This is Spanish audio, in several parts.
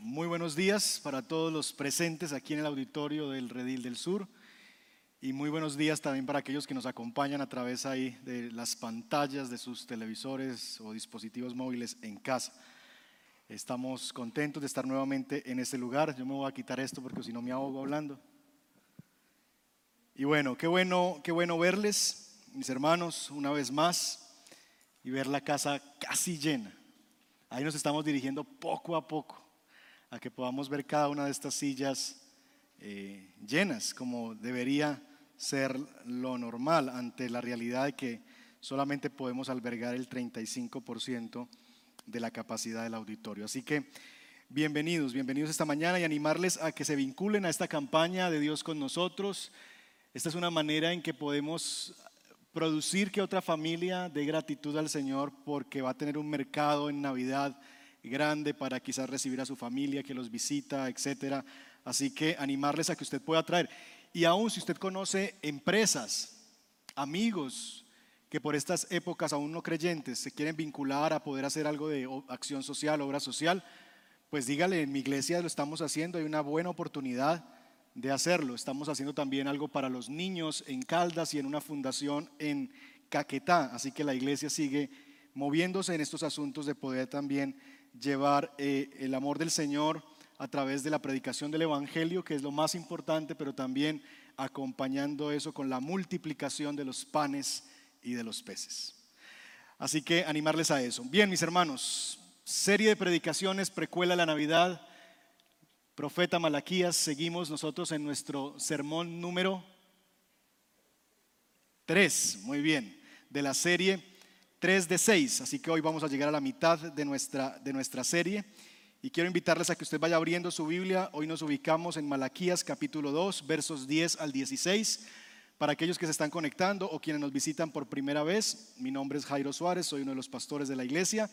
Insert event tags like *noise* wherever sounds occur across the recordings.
Muy buenos días para todos los presentes aquí en el auditorio del Redil del Sur y muy buenos días también para aquellos que nos acompañan a través ahí de las pantallas de sus televisores o dispositivos móviles en casa. Estamos contentos de estar nuevamente en este lugar. Yo me voy a quitar esto porque si no me ahogo hablando. Y bueno, qué bueno, qué bueno verles, mis hermanos, una vez más y ver la casa casi llena. Ahí nos estamos dirigiendo poco a poco a que podamos ver cada una de estas sillas eh, llenas, como debería ser lo normal ante la realidad de que solamente podemos albergar el 35% de la capacidad del auditorio. Así que bienvenidos, bienvenidos esta mañana y animarles a que se vinculen a esta campaña de Dios con nosotros. Esta es una manera en que podemos producir que otra familia dé gratitud al Señor porque va a tener un mercado en Navidad grande para quizás recibir a su familia que los visita, etcétera. Así que animarles a que usted pueda traer. Y aún si usted conoce empresas, amigos que por estas épocas aún no creyentes se quieren vincular a poder hacer algo de acción social, obra social, pues dígale, en mi iglesia lo estamos haciendo, hay una buena oportunidad de hacerlo. Estamos haciendo también algo para los niños en Caldas y en una fundación en Caquetá, así que la iglesia sigue moviéndose en estos asuntos de poder también llevar eh, el amor del Señor a través de la predicación del Evangelio, que es lo más importante, pero también acompañando eso con la multiplicación de los panes y de los peces. Así que animarles a eso. Bien, mis hermanos, serie de predicaciones, precuela la Navidad, profeta Malaquías, seguimos nosotros en nuestro sermón número 3, muy bien, de la serie 3 de 6, así que hoy vamos a llegar a la mitad de nuestra, de nuestra serie. Y quiero invitarles a que usted vaya abriendo su Biblia. Hoy nos ubicamos en Malaquías capítulo 2, versos 10 al 16. Para aquellos que se están conectando o quienes nos visitan por primera vez, mi nombre es Jairo Suárez, soy uno de los pastores de la iglesia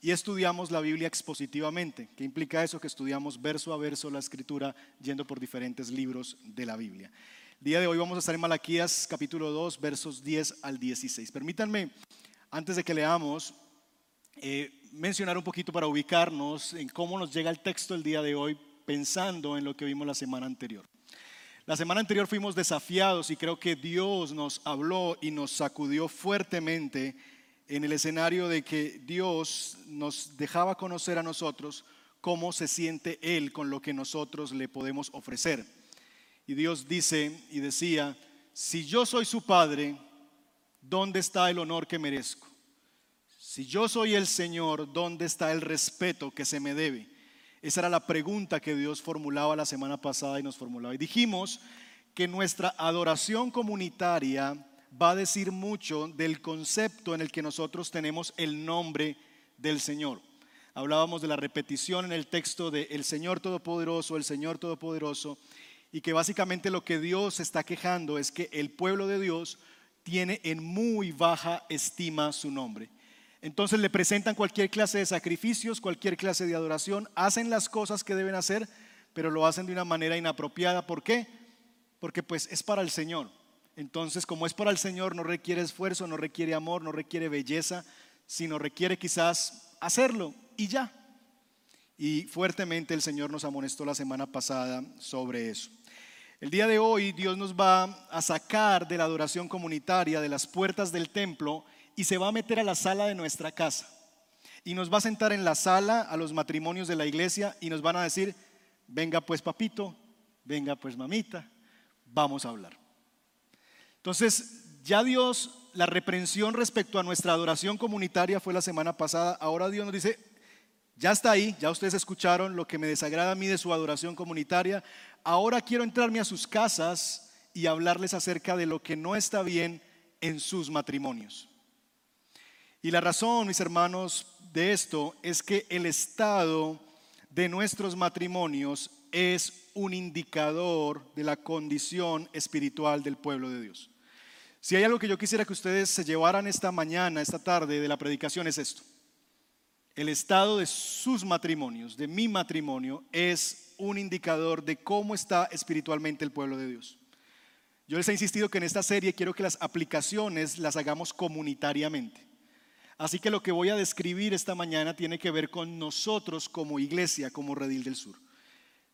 y estudiamos la Biblia expositivamente. ¿Qué implica eso? Que estudiamos verso a verso la escritura yendo por diferentes libros de la Biblia. El día de hoy vamos a estar en Malaquías capítulo 2, versos 10 al 16. Permítanme, antes de que leamos, eh, mencionar un poquito para ubicarnos en cómo nos llega el texto el día de hoy pensando en lo que vimos la semana anterior. La semana anterior fuimos desafiados y creo que Dios nos habló y nos sacudió fuertemente en el escenario de que Dios nos dejaba conocer a nosotros cómo se siente Él con lo que nosotros le podemos ofrecer. Y Dios dice y decía, si yo soy su Padre, ¿dónde está el honor que merezco? Si yo soy el Señor, ¿dónde está el respeto que se me debe? Esa era la pregunta que Dios formulaba la semana pasada y nos formulaba. Y dijimos que nuestra adoración comunitaria va a decir mucho del concepto en el que nosotros tenemos el nombre del Señor. Hablábamos de la repetición en el texto de el Señor Todopoderoso, el Señor Todopoderoso, y que básicamente lo que Dios está quejando es que el pueblo de Dios tiene en muy baja estima su nombre. Entonces le presentan cualquier clase de sacrificios, cualquier clase de adoración, hacen las cosas que deben hacer, pero lo hacen de una manera inapropiada. ¿Por qué? Porque pues es para el Señor. Entonces, como es para el Señor, no requiere esfuerzo, no requiere amor, no requiere belleza, sino requiere quizás hacerlo y ya. Y fuertemente el Señor nos amonestó la semana pasada sobre eso. El día de hoy Dios nos va a sacar de la adoración comunitaria, de las puertas del templo, y se va a meter a la sala de nuestra casa. Y nos va a sentar en la sala a los matrimonios de la iglesia y nos van a decir, venga pues papito, venga pues mamita, vamos a hablar. Entonces, ya Dios, la reprensión respecto a nuestra adoración comunitaria fue la semana pasada, ahora Dios nos dice, ya está ahí, ya ustedes escucharon lo que me desagrada a mí de su adoración comunitaria, ahora quiero entrarme a sus casas y hablarles acerca de lo que no está bien en sus matrimonios. Y la razón, mis hermanos, de esto es que el estado de nuestros matrimonios es un indicador de la condición espiritual del pueblo de Dios. Si hay algo que yo quisiera que ustedes se llevaran esta mañana, esta tarde de la predicación es esto. El estado de sus matrimonios, de mi matrimonio, es un indicador de cómo está espiritualmente el pueblo de Dios. Yo les he insistido que en esta serie quiero que las aplicaciones las hagamos comunitariamente. Así que lo que voy a describir esta mañana tiene que ver con nosotros como iglesia, como Redil del Sur.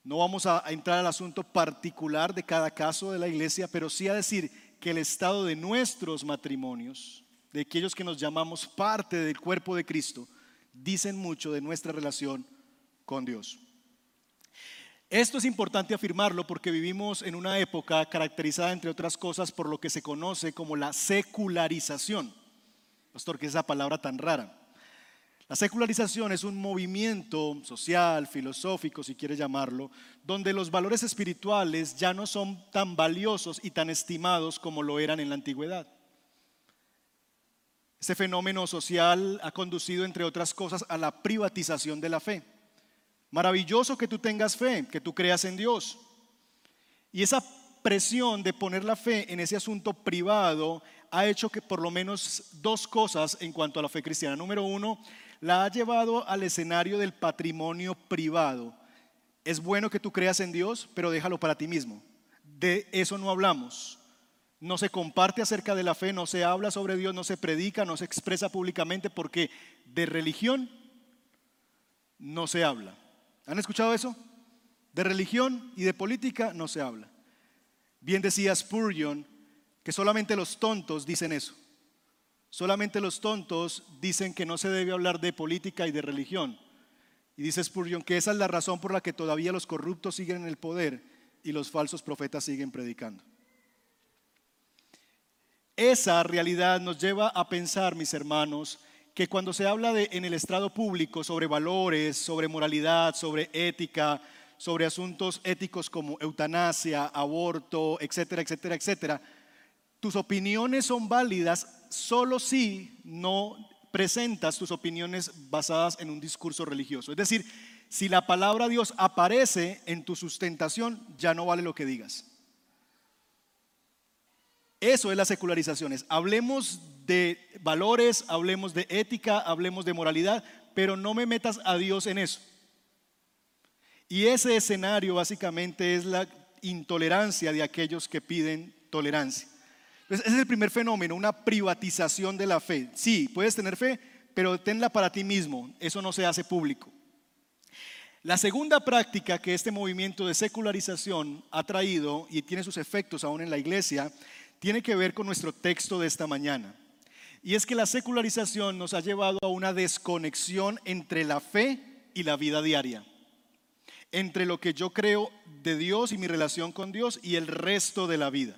No vamos a entrar al asunto particular de cada caso de la iglesia, pero sí a decir que el estado de nuestros matrimonios, de aquellos que nos llamamos parte del cuerpo de Cristo, dicen mucho de nuestra relación con Dios. Esto es importante afirmarlo porque vivimos en una época caracterizada, entre otras cosas, por lo que se conoce como la secularización. Pastor, ¿qué es esa palabra tan rara? La secularización es un movimiento social, filosófico, si quiere llamarlo, donde los valores espirituales ya no son tan valiosos y tan estimados como lo eran en la antigüedad. Este fenómeno social ha conducido, entre otras cosas, a la privatización de la fe. Maravilloso que tú tengas fe, que tú creas en Dios. Y esa presión de poner la fe en ese asunto privado ha hecho que por lo menos dos cosas en cuanto a la fe cristiana. Número uno, la ha llevado al escenario del patrimonio privado. Es bueno que tú creas en Dios, pero déjalo para ti mismo. De eso no hablamos. No se comparte acerca de la fe, no se habla sobre Dios, no se predica, no se expresa públicamente porque de religión no se habla. ¿Han escuchado eso? De religión y de política no se habla. Bien decía Spurgeon que solamente los tontos dicen eso. Solamente los tontos dicen que no se debe hablar de política y de religión. Y dice Spurgeon que esa es la razón por la que todavía los corruptos siguen en el poder y los falsos profetas siguen predicando. Esa realidad nos lleva a pensar, mis hermanos, que cuando se habla en el estrado público sobre valores, sobre moralidad, sobre ética, sobre asuntos éticos como eutanasia, aborto, etcétera, etcétera, etcétera, tus opiniones son válidas solo si no presentas tus opiniones basadas en un discurso religioso. Es decir, si la palabra Dios aparece en tu sustentación, ya no vale lo que digas. Eso es las secularizaciones. Hablemos de valores, hablemos de ética, hablemos de moralidad, pero no me metas a Dios en eso. Y ese escenario básicamente es la intolerancia de aquellos que piden tolerancia. ese es el primer fenómeno, una privatización de la fe. Sí, puedes tener fe, pero tenla para ti mismo. Eso no se hace público. La segunda práctica que este movimiento de secularización ha traído y tiene sus efectos aún en la iglesia tiene que ver con nuestro texto de esta mañana. Y es que la secularización nos ha llevado a una desconexión entre la fe y la vida diaria. Entre lo que yo creo de Dios y mi relación con Dios y el resto de la vida.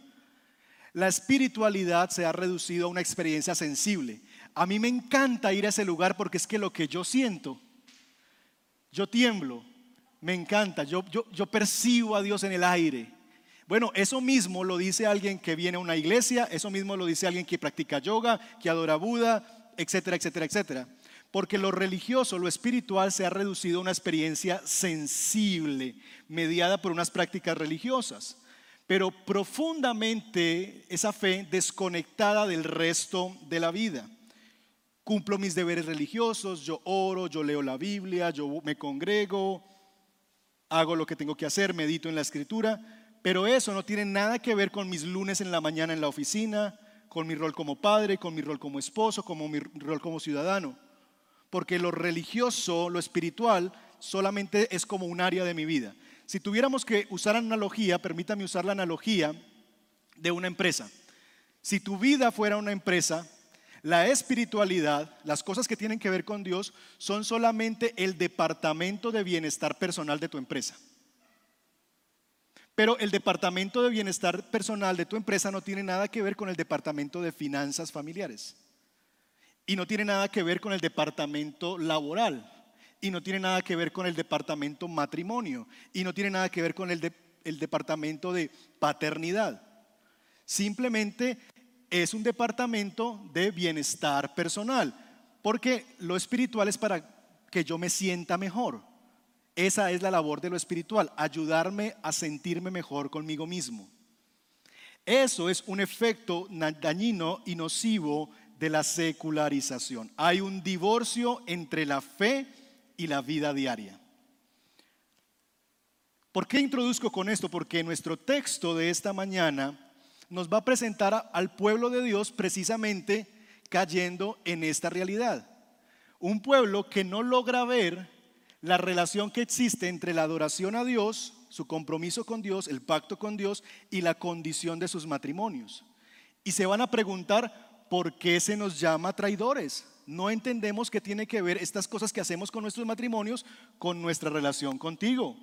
La espiritualidad se ha reducido a una experiencia sensible. A mí me encanta ir a ese lugar porque es que lo que yo siento, yo tiemblo, me encanta, yo, yo, yo percibo a Dios en el aire, bueno, eso mismo lo dice alguien que viene a una iglesia, eso mismo lo dice alguien que practica yoga, que adora Buda, etcétera, etcétera, etcétera. Porque lo religioso, lo espiritual se ha reducido a una experiencia sensible, mediada por unas prácticas religiosas, pero profundamente esa fe desconectada del resto de la vida. Cumplo mis deberes religiosos, yo oro, yo leo la Biblia, yo me congrego, hago lo que tengo que hacer, medito en la escritura, pero eso no tiene nada que ver con mis lunes en la mañana en la oficina, con mi rol como padre, con mi rol como esposo, con mi rol como ciudadano. Porque lo religioso, lo espiritual, solamente es como un área de mi vida. Si tuviéramos que usar analogía, permítame usar la analogía de una empresa. Si tu vida fuera una empresa, la espiritualidad, las cosas que tienen que ver con Dios, son solamente el departamento de bienestar personal de tu empresa. Pero el departamento de bienestar personal de tu empresa no tiene nada que ver con el departamento de finanzas familiares. Y no tiene nada que ver con el departamento laboral. Y no tiene nada que ver con el departamento matrimonio. Y no tiene nada que ver con el, el departamento de paternidad. Simplemente es un departamento de bienestar personal. Porque lo espiritual es para que yo me sienta mejor. Esa es la labor de lo espiritual, ayudarme a sentirme mejor conmigo mismo. Eso es un efecto dañino y nocivo de la secularización. Hay un divorcio entre la fe y la vida diaria. ¿Por qué introduzco con esto? Porque nuestro texto de esta mañana nos va a presentar al pueblo de Dios precisamente cayendo en esta realidad. Un pueblo que no logra ver la relación que existe entre la adoración a Dios, su compromiso con Dios, el pacto con Dios y la condición de sus matrimonios. Y se van a preguntar, ¿por qué se nos llama traidores? No entendemos qué tiene que ver estas cosas que hacemos con nuestros matrimonios con nuestra relación contigo.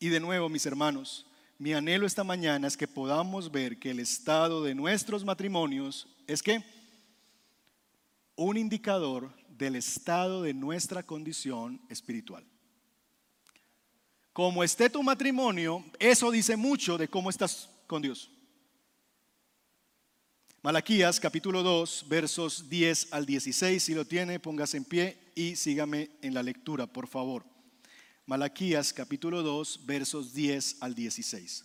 Y de nuevo, mis hermanos, mi anhelo esta mañana es que podamos ver que el estado de nuestros matrimonios es que un indicador del estado de nuestra condición espiritual. Como esté tu matrimonio, eso dice mucho de cómo estás con Dios. Malaquías capítulo 2, versos 10 al 16, si lo tiene, póngase en pie y sígame en la lectura, por favor. Malaquías capítulo 2, versos 10 al 16.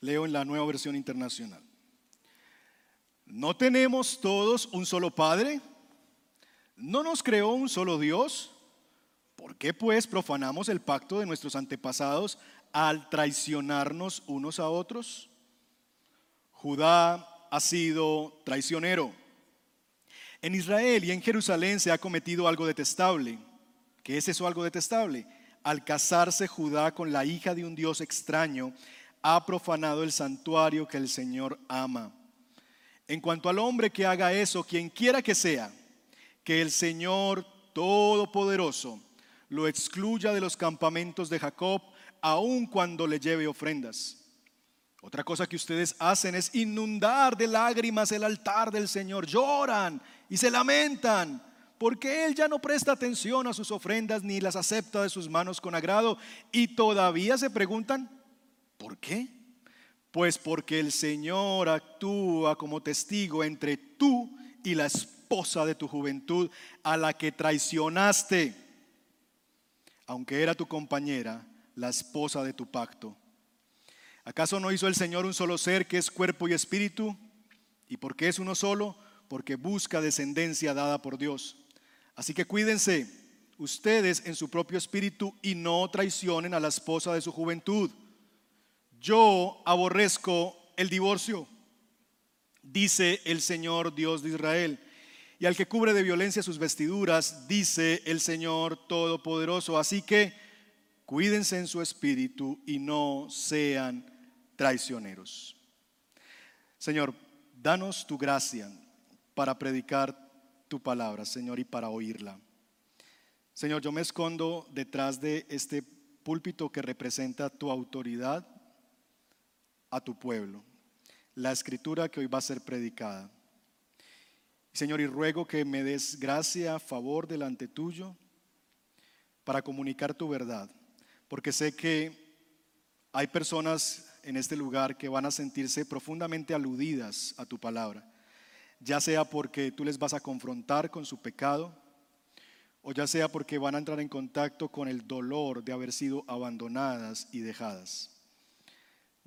Leo en la nueva versión internacional. ¿No tenemos todos un solo Padre? ¿No nos creó un solo Dios? ¿Por qué pues profanamos el pacto de nuestros antepasados al traicionarnos unos a otros? Judá ha sido traicionero. En Israel y en Jerusalén se ha cometido algo detestable. ¿Qué es eso algo detestable? Al casarse Judá con la hija de un Dios extraño, ha profanado el santuario que el Señor ama. En cuanto al hombre que haga eso, quien quiera que sea, que el Señor Todopoderoso lo excluya de los campamentos de Jacob, aun cuando le lleve ofrendas. Otra cosa que ustedes hacen es inundar de lágrimas el altar del Señor. Lloran y se lamentan porque Él ya no presta atención a sus ofrendas ni las acepta de sus manos con agrado. Y todavía se preguntan, ¿Por qué? Pues porque el Señor actúa como testigo entre tú y la esposa de tu juventud a la que traicionaste, aunque era tu compañera, la esposa de tu pacto. ¿Acaso no hizo el Señor un solo ser que es cuerpo y espíritu? ¿Y por qué es uno solo? Porque busca descendencia dada por Dios. Así que cuídense ustedes en su propio espíritu y no traicionen a la esposa de su juventud yo aborrezco el divorcio, dice el Señor Dios de Israel. Y al que cubre de violencia sus vestiduras, dice el Señor Todopoderoso. Así que cuídense en su espíritu y no sean traicioneros. Señor, danos tu gracia para predicar tu palabra, Señor, y para oírla. Señor, yo me escondo detrás de este púlpito que representa tu autoridad a tu pueblo la escritura que hoy va a ser predicada. Señor, y ruego que me des gracia, favor delante tuyo para comunicar tu verdad, porque sé que hay personas en este lugar que van a sentirse profundamente aludidas a tu palabra, ya sea porque tú les vas a confrontar con su pecado, o ya sea porque van a entrar en contacto con el dolor de haber sido abandonadas y dejadas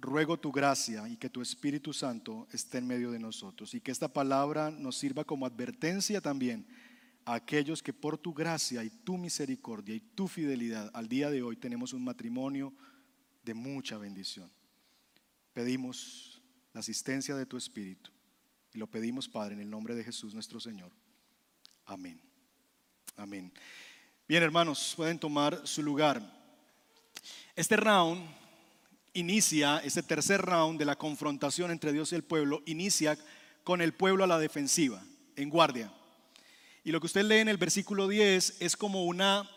ruego tu gracia y que tu Espíritu Santo esté en medio de nosotros y que esta palabra nos sirva como advertencia también a aquellos que por tu gracia y tu misericordia y tu fidelidad al día de hoy tenemos un matrimonio de mucha bendición. Pedimos la asistencia de tu Espíritu y lo pedimos, Padre, en el nombre de Jesús nuestro Señor. Amén. Amén. Bien, hermanos, pueden tomar su lugar. Este round inicia, ese tercer round de la confrontación entre Dios y el pueblo, inicia con el pueblo a la defensiva, en guardia. Y lo que usted lee en el versículo 10 es como una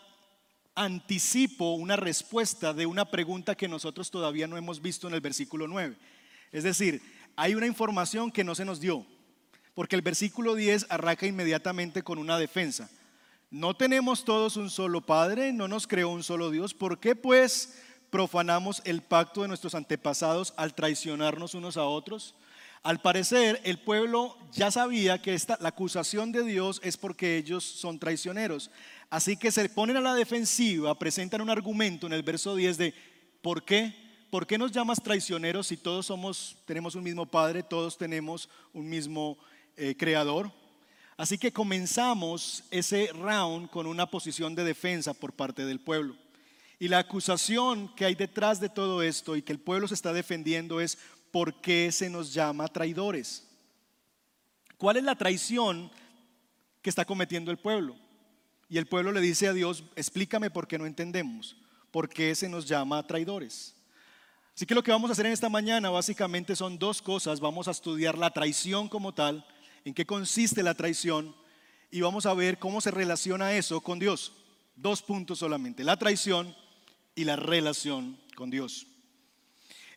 anticipo, una respuesta de una pregunta que nosotros todavía no hemos visto en el versículo 9. Es decir, hay una información que no se nos dio, porque el versículo 10 arranca inmediatamente con una defensa. No tenemos todos un solo Padre, no nos creó un solo Dios. ¿Por qué pues profanamos el pacto de nuestros antepasados al traicionarnos unos a otros? Al parecer, el pueblo ya sabía que esta, la acusación de Dios es porque ellos son traicioneros. Así que se ponen a la defensiva, presentan un argumento en el verso 10 de ¿por qué? ¿Por qué nos llamas traicioneros si todos somos, tenemos un mismo Padre, todos tenemos un mismo eh, Creador? Así que comenzamos ese round con una posición de defensa por parte del pueblo. Y la acusación que hay detrás de todo esto y que el pueblo se está defendiendo es ¿por qué se nos llama traidores? ¿Cuál es la traición que está cometiendo el pueblo? Y el pueblo le dice a Dios, explícame por qué no entendemos, por qué se nos llama traidores. Así que lo que vamos a hacer en esta mañana básicamente son dos cosas. Vamos a estudiar la traición como tal, en qué consiste la traición, y vamos a ver cómo se relaciona eso con Dios. Dos puntos solamente, la traición y la relación con Dios.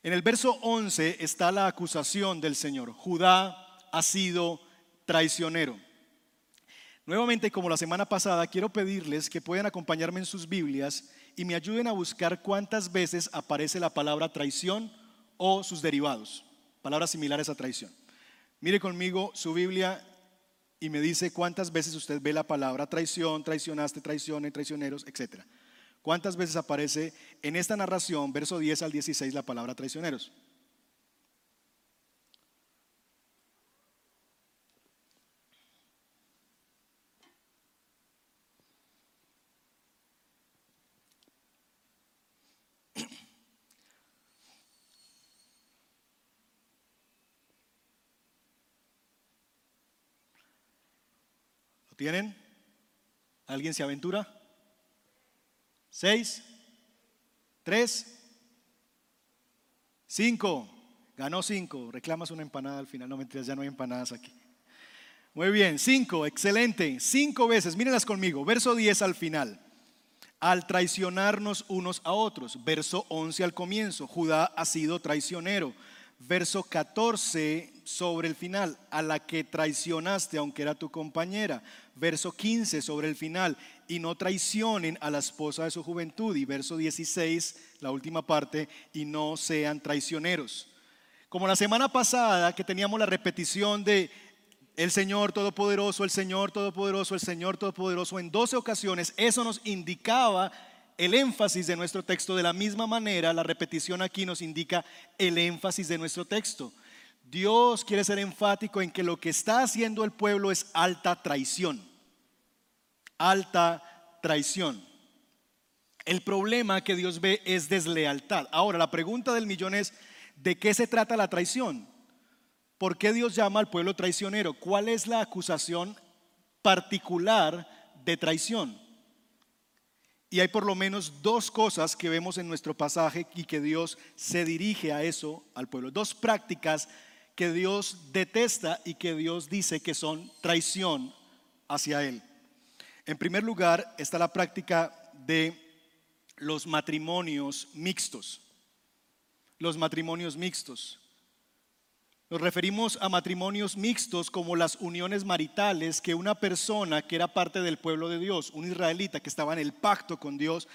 En el verso 11 está la acusación del Señor. Judá ha sido traicionero. Nuevamente, como la semana pasada, quiero pedirles que puedan acompañarme en sus Biblias y me ayuden a buscar cuántas veces aparece la palabra traición o sus derivados, palabras similares a traición. Mire conmigo su Biblia y me dice cuántas veces usted ve la palabra traición, traicionaste, traiciones, traicioneros, etc. ¿Cuántas veces aparece en esta narración, verso 10 al 16, la palabra traicioneros? ¿Tienen? ¿Alguien se aventura? ¿Seis? ¿Tres? ¿Cinco? Ganó cinco. Reclamas una empanada al final. No mentiras, ya no hay empanadas aquí. Muy bien, cinco, excelente. Cinco veces, mírenlas conmigo. Verso 10 al final. Al traicionarnos unos a otros. Verso 11 al comienzo. Judá ha sido traicionero verso 14 sobre el final, a la que traicionaste aunque era tu compañera. Verso 15 sobre el final, y no traicionen a la esposa de su juventud. Y verso 16, la última parte, y no sean traicioneros. Como la semana pasada que teníamos la repetición de el Señor Todopoderoso, el Señor Todopoderoso, el Señor Todopoderoso en 12 ocasiones, eso nos indicaba el énfasis de nuestro texto. De la misma manera, la repetición aquí nos indica el énfasis de nuestro texto. Dios quiere ser enfático en que lo que está haciendo el pueblo es alta traición. Alta traición. El problema que Dios ve es deslealtad. Ahora, la pregunta del millón es, ¿de qué se trata la traición? ¿Por qué Dios llama al pueblo traicionero? ¿Cuál es la acusación particular de traición? Y hay por lo menos dos cosas que vemos en nuestro pasaje y que Dios se dirige a eso al pueblo. Dos prácticas que Dios detesta y que Dios dice que son traición hacia Él. En primer lugar está la práctica de los matrimonios mixtos. Los matrimonios mixtos. Nos referimos a matrimonios mixtos como las uniones maritales que una persona que era parte del pueblo de Dios, un israelita que estaba en el pacto con Dios,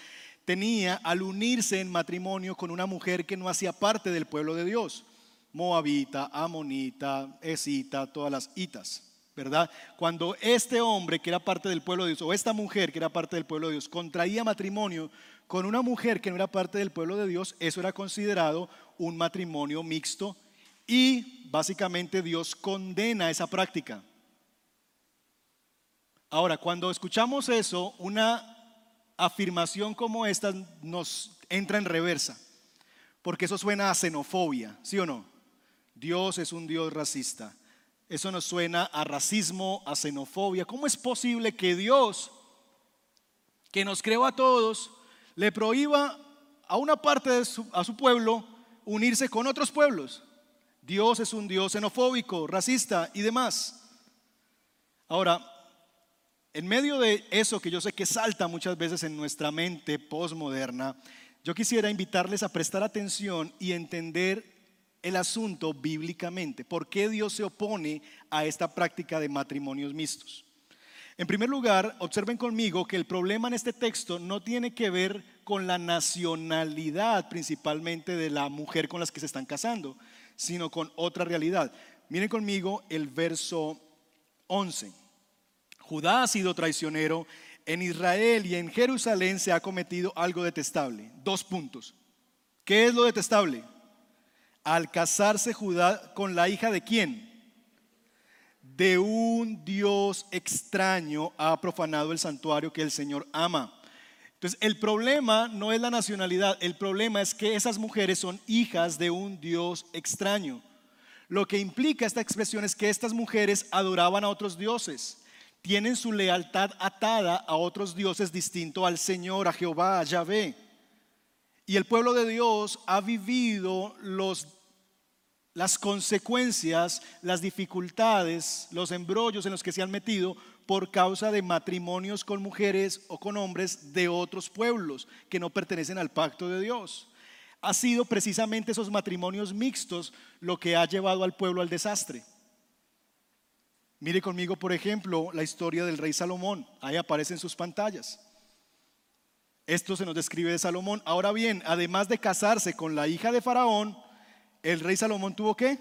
tenía al unirse en matrimonio con una mujer que no hacía parte del pueblo de Dios. Moabita, Amonita, Esita, todas las itas, ¿verdad? Cuando este hombre que era parte del pueblo de Dios o esta mujer que era parte del pueblo de Dios contraía matrimonio con una mujer que no era parte del pueblo de Dios, eso era considerado un matrimonio mixto y básicamente Dios condena esa práctica. Ahora, cuando escuchamos eso, una afirmación como esta nos entra en reversa, porque eso suena a xenofobia, ¿sí o no? Dios es un Dios racista. Eso nos suena a racismo, a xenofobia. ¿Cómo es posible que Dios, que nos creó a todos, le prohíba a una parte de su, a su pueblo unirse con otros pueblos? Dios es un Dios xenofóbico, racista y demás. Ahora, en medio de eso que yo sé que salta muchas veces en nuestra mente postmoderna, yo quisiera invitarles a prestar atención y entender el asunto bíblicamente. ¿Por qué Dios se opone a esta práctica de matrimonios mixtos? En primer lugar, observen conmigo que el problema en este texto no tiene que ver con la nacionalidad principalmente de la mujer con las que se están casando, sino con otra realidad. Miren conmigo el verso 11. Judá ha sido traicionero, en Israel y en Jerusalén se ha cometido algo detestable. Dos puntos. ¿Qué es lo detestable? Al casarse Judá con la hija de quién? De un Dios extraño ha profanado el santuario que el Señor ama. Entonces, el problema no es la nacionalidad, el problema es que esas mujeres son hijas de un Dios extraño. Lo que implica esta expresión es que estas mujeres adoraban a otros dioses, tienen su lealtad atada a otros dioses distinto al Señor, a Jehová, a Yahvé. Y el pueblo de Dios ha vivido las consecuencias, las dificultades, los embrollos en los que se han metido por causa de matrimonios con mujeres o con hombres de otros pueblos que no pertenecen al pacto de Dios. Ha sido precisamente esos matrimonios mixtos lo que ha llevado al pueblo al desastre. Mire conmigo, por ejemplo, la historia del rey Salomón. Ahí aparece en sus pantallas. Esto se nos describe de Salomón. Ahora bien, además de casarse con la hija de Faraón, el rey Salomón tuvo qué?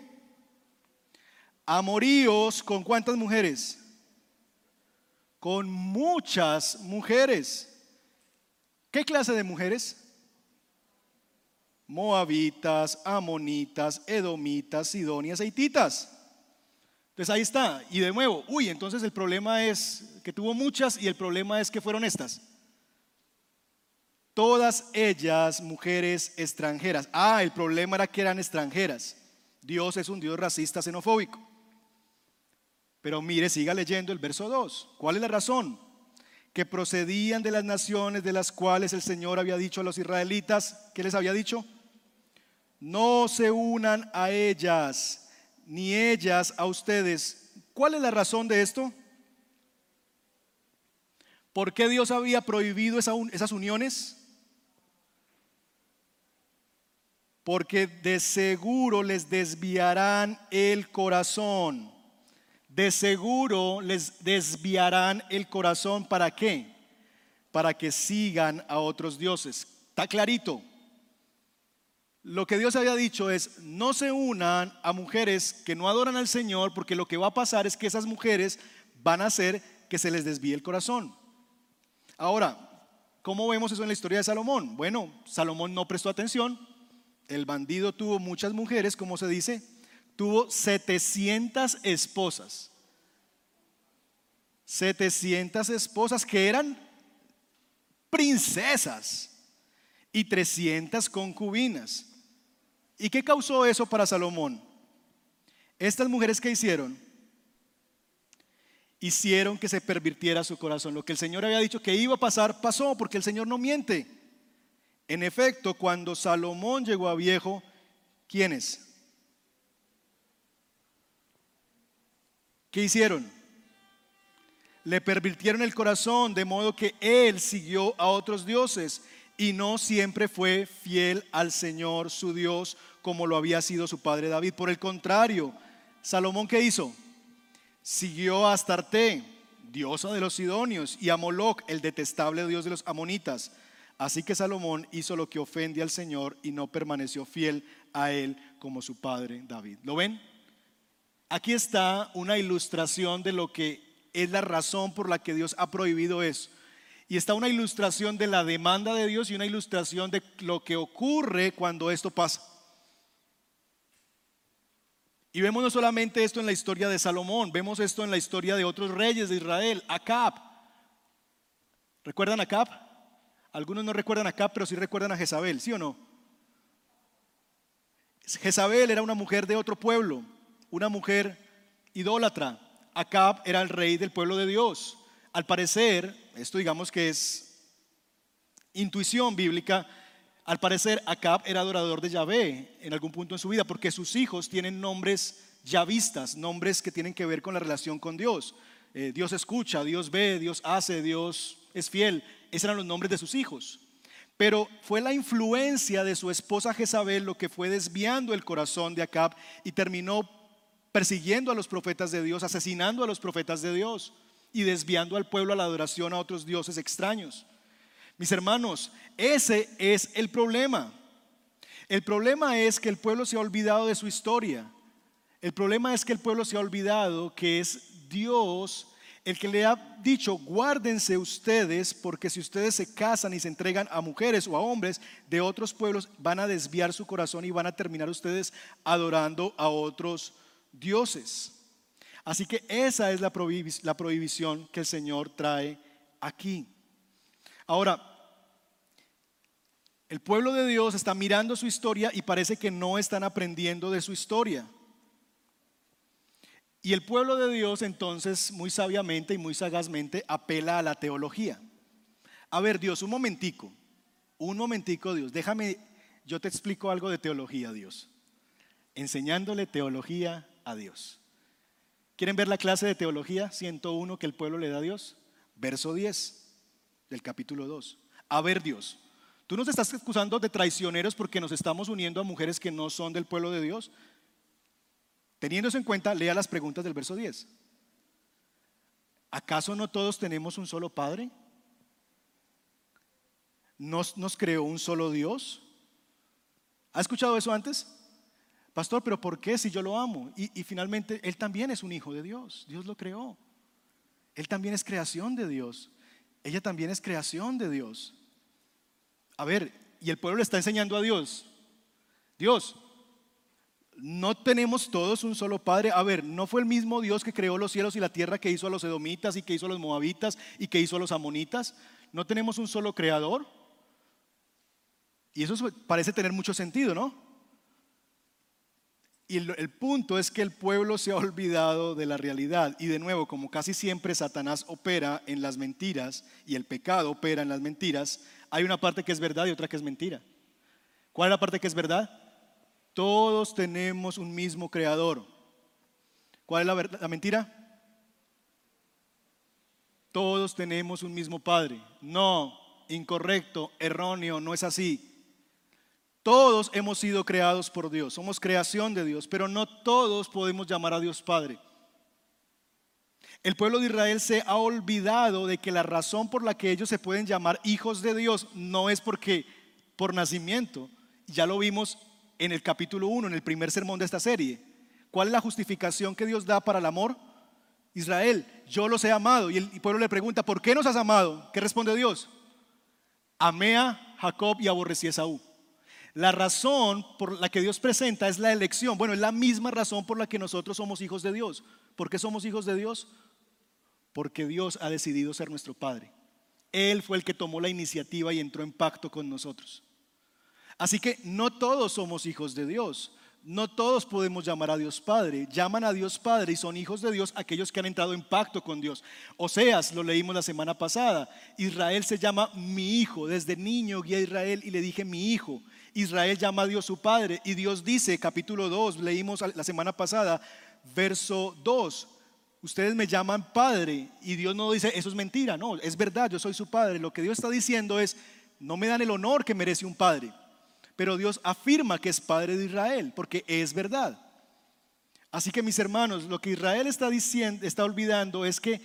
Amoríos con cuántas mujeres? Con muchas mujeres. ¿Qué clase de mujeres? Moabitas, amonitas, edomitas, sidonias, eititas. Entonces ahí está. Y de nuevo, uy, entonces el problema es que tuvo muchas y el problema es que fueron estas. Todas ellas mujeres extranjeras. Ah, el problema era que eran extranjeras. Dios es un Dios racista, xenofóbico. Pero mire, siga leyendo el verso 2. ¿Cuál es la razón? Que procedían de las naciones de las cuales el Señor había dicho a los israelitas, ¿qué les había dicho? No se unan a ellas, ni ellas a ustedes. ¿Cuál es la razón de esto? ¿Por qué Dios había prohibido esas uniones? porque de seguro les desviarán el corazón. De seguro les desviarán el corazón. ¿Para qué? Para que sigan a otros dioses. Está clarito. Lo que Dios había dicho es, no se unan a mujeres que no adoran al Señor, porque lo que va a pasar es que esas mujeres van a hacer que se les desvíe el corazón. Ahora, ¿cómo vemos eso en la historia de Salomón? Bueno, Salomón no prestó atención, el bandido tuvo muchas mujeres, como se dice, tuvo 700 esposas. 700 esposas que eran princesas y 300 concubinas. ¿Y qué causó eso para Salomón? Estas mujeres que hicieron, hicieron que se pervirtiera su corazón. Lo que el Señor había dicho que iba a pasar, pasó, porque el Señor no miente. En efecto, cuando Salomón llegó a viejo, ¿quiénes? ¿Qué hicieron? Le pervirtieron el corazón de modo que él siguió a otros dioses y no siempre fue fiel al Señor su Dios como lo había sido su padre David. Por el contrario, Salomón ¿qué hizo? Siguió a Astarte, diosa de los sidonios, y a Moloch, el detestable dios de los amonitas. Así que Salomón hizo lo que ofende al Señor y no permaneció fiel a él como su padre David. ¿Lo ven? Aquí está una ilustración de lo que es la razón por la que Dios ha prohibido eso. Y está una ilustración de la demanda de Dios y una ilustración de lo que ocurre cuando esto pasa. Y vemos no solamente esto en la historia de Salomón, vemos esto en la historia de otros reyes de Israel, Acab. ¿Recuerdan Acab? Algunos no recuerdan acá, pero sí recuerdan a Jezabel, ¿sí o no? Jezabel era una mujer de otro pueblo, una mujer idólatra. Acab era el rey del pueblo de Dios. Al parecer, esto digamos que es intuición bíblica, al parecer Acab era adorador de Yahvé en algún punto en su vida, porque sus hijos tienen nombres yavistas, nombres que tienen que ver con la relación con Dios. Eh, Dios escucha, Dios ve, Dios hace, Dios es fiel. Esos eran los nombres de sus hijos. Pero fue la influencia de su esposa Jezabel lo que fue desviando el corazón de Acab y terminó persiguiendo a los profetas de Dios, asesinando a los profetas de Dios y desviando al pueblo a la adoración a otros dioses extraños. Mis hermanos, ese es el problema. El problema es que el pueblo se ha olvidado de su historia. El problema es que el pueblo se ha olvidado que es Dios el que le ha dicho, guárdense ustedes, porque si ustedes se casan y se entregan a mujeres o a hombres de otros pueblos, van a desviar su corazón y van a terminar ustedes adorando a otros dioses. Así que esa es la, prohibición que el Señor trae aquí. Ahora, El pueblo de Dios está mirando su historia y parece que no están aprendiendo de su historia. Y el pueblo de Dios entonces muy sabiamente y muy sagazmente apela a la teología. A ver, Dios, un momentico, un momentico, Dios, déjame, yo te explico algo de teología, Dios. Enseñándole teología a Dios. ¿Quieren ver la clase de teología 101 que el pueblo le da a Dios? Verso 10 del capítulo 2. A ver, Dios, tú nos estás acusando de traicioneros porque nos estamos uniendo a mujeres que no son del pueblo de Dios. Teniendo eso en cuenta, lea las preguntas del verso 10. ¿Acaso no todos tenemos un solo Padre? ¿Nos, nos creó un solo Dios? ¿Ha escuchado eso antes? Pastor, pero ¿por qué si yo lo amo? Y, finalmente, Él también es un hijo de Dios. Dios lo creó. Él también es creación de Dios. Ella también es creación de Dios. A ver, y el pueblo le está enseñando a Dios. Dios, no tenemos todos un solo Padre. A ver, ¿no fue el mismo Dios que creó los cielos y la tierra que hizo a los edomitas y que hizo a los moabitas y que hizo a los amonitas? ¿No tenemos un solo creador? Y eso parece tener mucho sentido, ¿no? Y el, punto es que el pueblo se ha olvidado de la realidad. Y de nuevo, como casi siempre Satanás opera en las mentiras y el pecado opera en las mentiras, hay una parte que es verdad y otra que es mentira. ¿Cuál es la parte que es verdad? Todos tenemos un mismo creador. ¿Cuál es la, la mentira? Todos tenemos un mismo Padre. No, incorrecto, erróneo, no es así. Todos hemos sido creados por Dios, somos creación de Dios, pero no todos podemos llamar a Dios Padre. El pueblo de Israel se ha olvidado de que la razón por la que ellos se pueden llamar hijos de Dios no es porque por nacimiento. Ya lo vimos en el capítulo 1, en el primer sermón de esta serie. ¿Cuál es la justificación que Dios da para el amor? Israel, yo los he amado. Y el pueblo le pregunta, ¿por qué nos has amado? ¿Qué responde Dios? Amé a Jacob y aborrecí a Saúl. La razón por la que Dios presenta es la elección. Bueno, es la misma razón por la que nosotros somos hijos de Dios. ¿Por qué somos hijos de Dios? Porque Dios ha decidido ser nuestro Padre. Él fue el que tomó la iniciativa y entró en pacto con nosotros. Así que no todos somos hijos de Dios. No todos podemos llamar a Dios Padre. Llaman a Dios Padre y son hijos de Dios aquellos que han entrado en pacto con Dios. Oseas, lo leímos la semana pasada. Israel se llama mi hijo. Desde niño guía a Israel y le dije mi hijo. Israel llama a Dios su Padre. Y Dios dice, capítulo 2, leímos la semana pasada, verso 2. Ustedes me llaman Padre. Y Dios no dice, eso es mentira. No, es verdad, yo soy su Padre. Lo que Dios está diciendo es, no me dan el honor que merece un Padre pero Dios afirma que es Padre de Israel, porque es verdad. Así que mis hermanos, lo que Israel está diciendo, está olvidando es que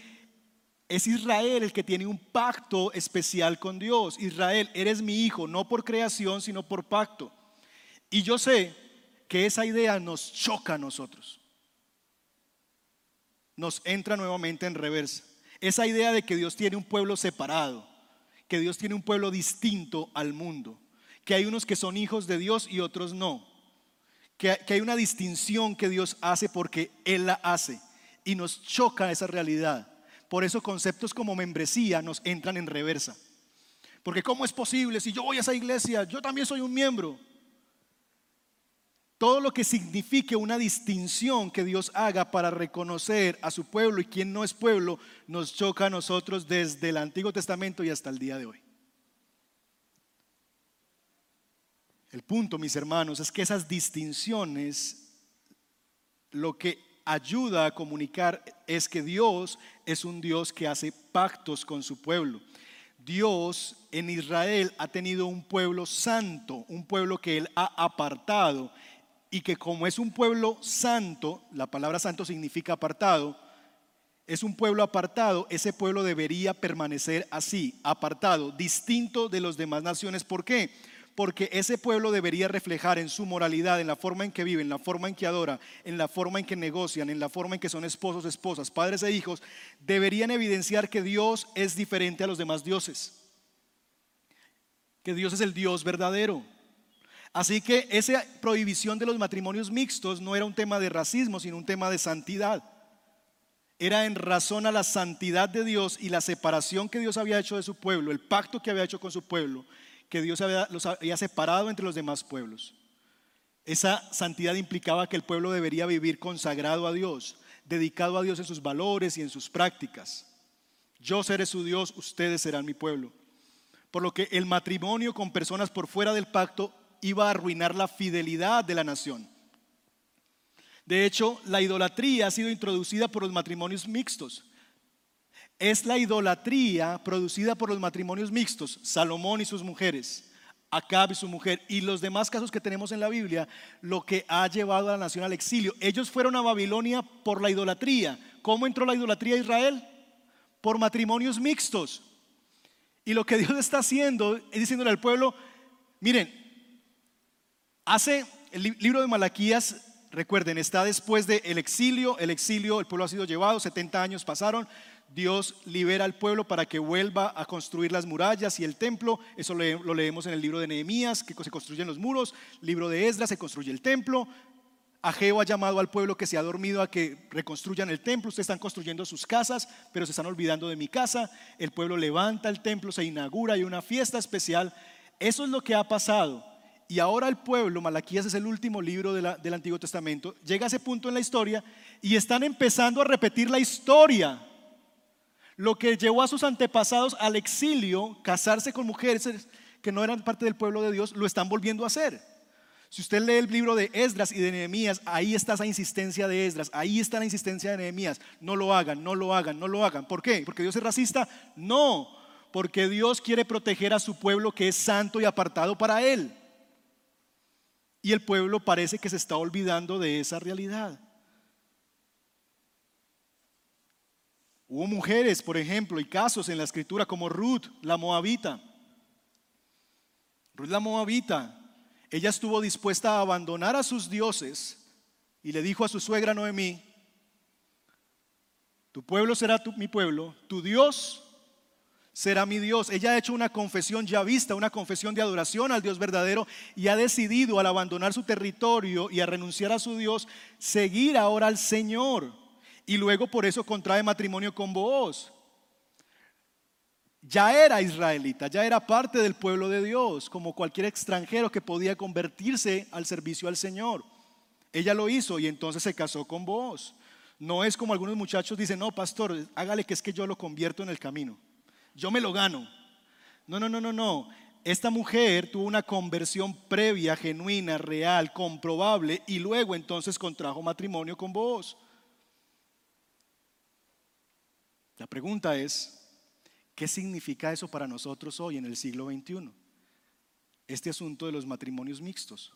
es Israel el que tiene un pacto especial con Dios. Israel, eres mi hijo, no por creación, sino por pacto. Y yo sé que esa idea nos choca a nosotros. Nos entra nuevamente en reversa. Esa idea de que Dios tiene un pueblo separado, que Dios tiene un pueblo distinto al mundo que hay unos que son hijos de Dios y otros no. Que, hay una distinción que Dios hace porque Él la hace. Y nos choca esa realidad. Por eso conceptos como membresía nos entran en reversa. Porque ¿cómo es posible? Si yo voy a esa iglesia, yo también soy un miembro. Todo lo que signifique una distinción que Dios haga para reconocer a su pueblo y quien no es pueblo, nos choca a nosotros desde el Antiguo Testamento y hasta el día de hoy. El punto, mis hermanos, es que esas distinciones lo que ayuda a comunicar es que Dios es un Dios que hace pactos con su pueblo. Dios en Israel ha tenido un pueblo santo, un pueblo que Él ha apartado y que como es un pueblo santo, la palabra santo significa apartado, es un pueblo apartado, ese pueblo debería permanecer así, apartado, distinto de las demás naciones. ¿Por qué? Porque ese pueblo debería reflejar en su moralidad, en la forma en que viven, en la forma en que adora, en la forma en que negocian, en la forma en que son esposos, esposas, padres e hijos, deberían evidenciar que Dios es diferente a los demás dioses, que Dios es el Dios verdadero. Así que esa prohibición de los matrimonios mixtos no era un tema de racismo, sino un tema de santidad. Era en razón a la santidad de Dios y la separación que Dios había hecho de su pueblo, el pacto que había hecho con su pueblo, que Dios los había separado entre los demás pueblos. Esa santidad implicaba que el pueblo debería vivir consagrado a Dios, dedicado a Dios en sus valores y en sus prácticas. Yo seré su Dios, ustedes serán mi pueblo. Por lo que el matrimonio con personas por fuera del pacto iba a arruinar la fidelidad de la nación. De hecho, la idolatría ha sido introducida por los matrimonios mixtos. Es la idolatría producida por los matrimonios mixtos, Salomón y sus mujeres, Acab y su mujer, y los demás casos que tenemos en la Biblia, lo que ha llevado a la nación al exilio. Ellos fueron a Babilonia por la idolatría. ¿Cómo entró la idolatría a Israel? Por matrimonios mixtos. Y lo que Dios está haciendo es diciéndole al pueblo, miren, hace el libro de Malaquías, recuerden, está después del exilio, el exilio, el pueblo ha sido llevado, 70 años pasaron, Dios libera al pueblo para que vuelva a construir las murallas y el templo. Eso lo leemos en el libro de Nehemías, que se construyen los muros. Libro de Esdras, se construye el templo. Ageo ha llamado al pueblo que se ha dormido a que reconstruyan el templo. Ustedes están construyendo sus casas, pero se están olvidando de mi casa. El pueblo levanta el templo, se inaugura, hay una fiesta especial. Eso es lo que ha pasado. Y ahora el pueblo, Malaquías es el último libro del Antiguo Testamento, llega a ese punto en la historia y están empezando a repetir la historia. Lo que llevó a sus antepasados al exilio, casarse con mujeres que no eran parte del pueblo de Dios, lo están volviendo a hacer. Si usted lee el libro de Esdras y de Nehemías, ahí está esa insistencia de Esdras, ahí está la insistencia de Nehemías. No lo hagan, no lo hagan, no lo hagan. ¿Por qué? ¿Porque Dios es racista? No, porque Dios quiere proteger a su pueblo que es santo y apartado para Él. Y el pueblo parece que se está olvidando de esa realidad. Hubo mujeres, por ejemplo, y casos en la escritura como Ruth, la moabita. Ruth la moabita ella estuvo dispuesta a abandonar a sus dioses y le dijo a su suegra Noemí, tu pueblo será mi pueblo, tu Dios será mi Dios. Ella ha hecho una confesión ya vista, una confesión de adoración al Dios verdadero y ha decidido al abandonar su territorio y a renunciar a su Dios, seguir ahora al Señor. Y luego por eso contrae matrimonio con vos ya era israelita, ya era parte del pueblo de Dios, como cualquier extranjero que podía convertirse al servicio al Señor. Ella lo hizo y entonces se casó con vos. No es como algunos muchachos dicen, no, pastor, hágale que es que yo lo convierto en el camino. Yo me lo gano. No, no, no, no, no. Esta mujer tuvo una conversión previa, genuina, real, comprobable y luego entonces contrajo matrimonio con vos. La pregunta es, ¿Qué significa eso para nosotros hoy en el siglo XXI? Este asunto de los matrimonios mixtos.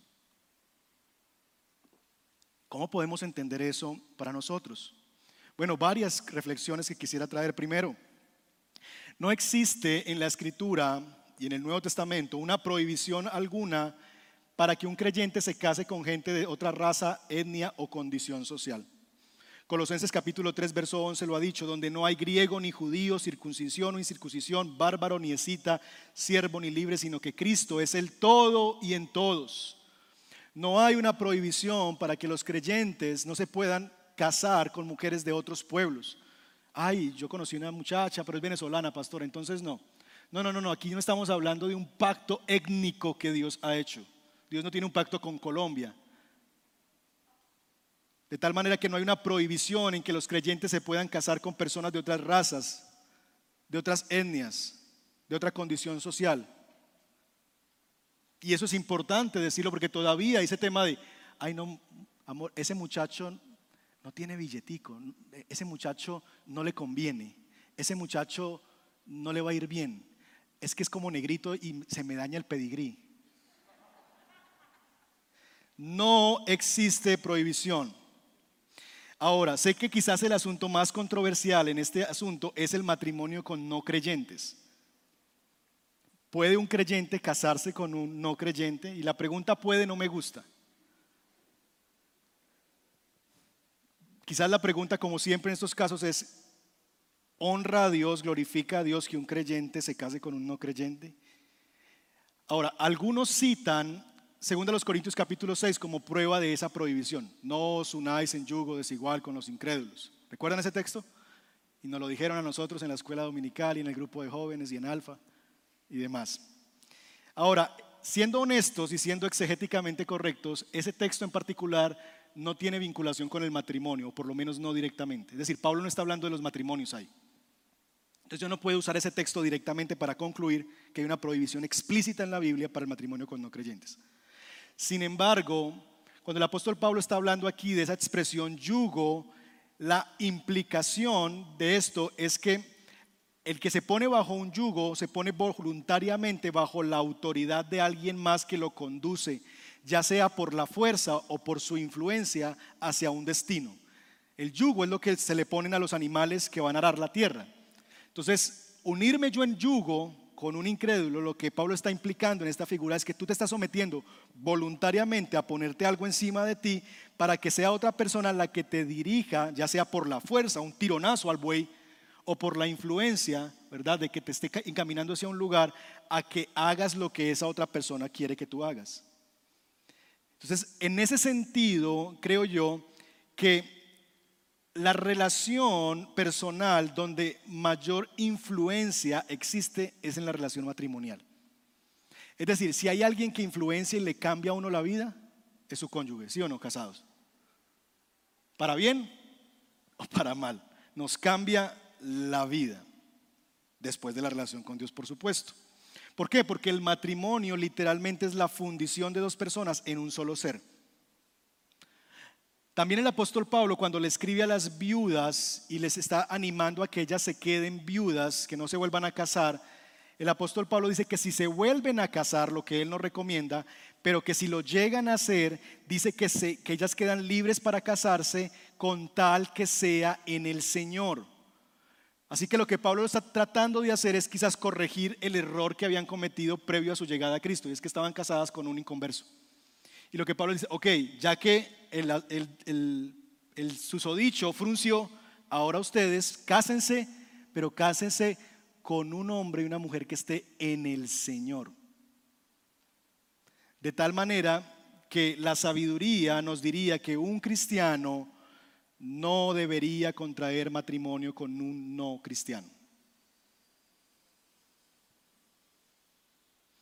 ¿Cómo podemos entender eso para nosotros? Bueno, varias reflexiones que quisiera traer. Primero, no existe en la escritura y en el Nuevo Testamento una prohibición alguna para que un creyente se case con gente de otra raza, etnia o condición social. Colosenses capítulo 3, verso 11 lo ha dicho, donde no hay griego ni judío, circuncisión o incircuncisión, bárbaro ni escita, siervo ni libre, sino que Cristo es el todo y en todos. No hay una prohibición para que los creyentes no se puedan casar con mujeres de otros pueblos. Ay, yo conocí una muchacha, pero es venezolana, pastor, entonces no. No, no, no, no, aquí no estamos hablando de un pacto étnico que Dios ha hecho. Dios no tiene un pacto con Colombia. De tal manera que no hay una prohibición en que los creyentes se puedan casar con personas de otras razas, de otras etnias, de otra condición social. Y eso es importante decirlo porque todavía ese tema de, ay no, amor, ese muchacho no tiene billetico, ese muchacho no le conviene, ese muchacho no le va a ir bien, es que es como negrito y se me daña el pedigrí. No existe prohibición. Ahora, sé que quizás el asunto más controversial en este asunto es el matrimonio con no creyentes. ¿Puede un creyente casarse con un no creyente? Y la pregunta puede no me gusta. Quizás la pregunta, como siempre en estos casos, es, ¿honra a Dios, glorifica a Dios que un creyente se case con un no creyente? Ahora, algunos citan Segunda los Corintios capítulo 6 como prueba de esa prohibición. No os unáis en yugo desigual con los incrédulos. ¿Recuerdan ese texto? Y nos lo dijeron a nosotros en la escuela dominical y en el grupo de jóvenes y en Alfa y demás. Ahora, siendo honestos y siendo exegéticamente correctos, ese texto en particular no tiene vinculación con el matrimonio, o por lo menos no directamente. Es decir, Pablo no está hablando de los matrimonios ahí. Entonces yo no puedo usar ese texto directamente para concluir que hay una prohibición explícita en la Biblia para el matrimonio con no creyentes. Sin embargo, cuando el apóstol Pablo está hablando aquí de esa expresión yugo, la implicación de esto es que el que se pone bajo un yugo se pone voluntariamente bajo la autoridad de alguien más que lo conduce, ya sea por la fuerza o por su influencia hacia un destino. El yugo es lo que se le ponen a los animales que van a arar la tierra. Entonces, unirme yo en yugo con un incrédulo, lo que Pablo está implicando en esta figura es que tú te estás sometiendo voluntariamente a ponerte algo encima de ti para que sea otra persona la que te dirija, ya sea por la fuerza, un tironazo al buey, o por la influencia, ¿verdad?, de que te esté encaminando hacia un lugar a que hagas lo que esa otra persona quiere que tú hagas. Entonces, en ese sentido, creo yo que la relación personal donde mayor influencia existe es en la relación matrimonial. Es decir, si hay alguien que influencia y le cambia a uno la vida, es su cónyuge, ¿sí o no, casados? ¿Para bien o para mal? Nos cambia la vida después de la relación con Dios, por supuesto. ¿Por qué? Porque el matrimonio literalmente es la fundición de dos personas en un solo ser. También el apóstol Pablo cuando le escribe a las viudas y les está animando a que ellas se queden viudas, que no se vuelvan a casar, el apóstol Pablo dice que si se vuelven a casar, lo que él nos recomienda, pero que si lo llegan a hacer, dice que, se, que ellas quedan libres para casarse con tal que sea en el Señor. Así que lo que Pablo está tratando de hacer es quizás corregir el error que habían cometido previo a su llegada a Cristo, y es que estaban casadas con un inconverso. Y lo que Pablo dice, ok, ya que el, susodicho frunció, ahora ustedes cásense, pero cásense con un hombre y una mujer que esté en el Señor. De tal manera que la sabiduría nos diría que un cristiano no debería contraer matrimonio con un no cristiano.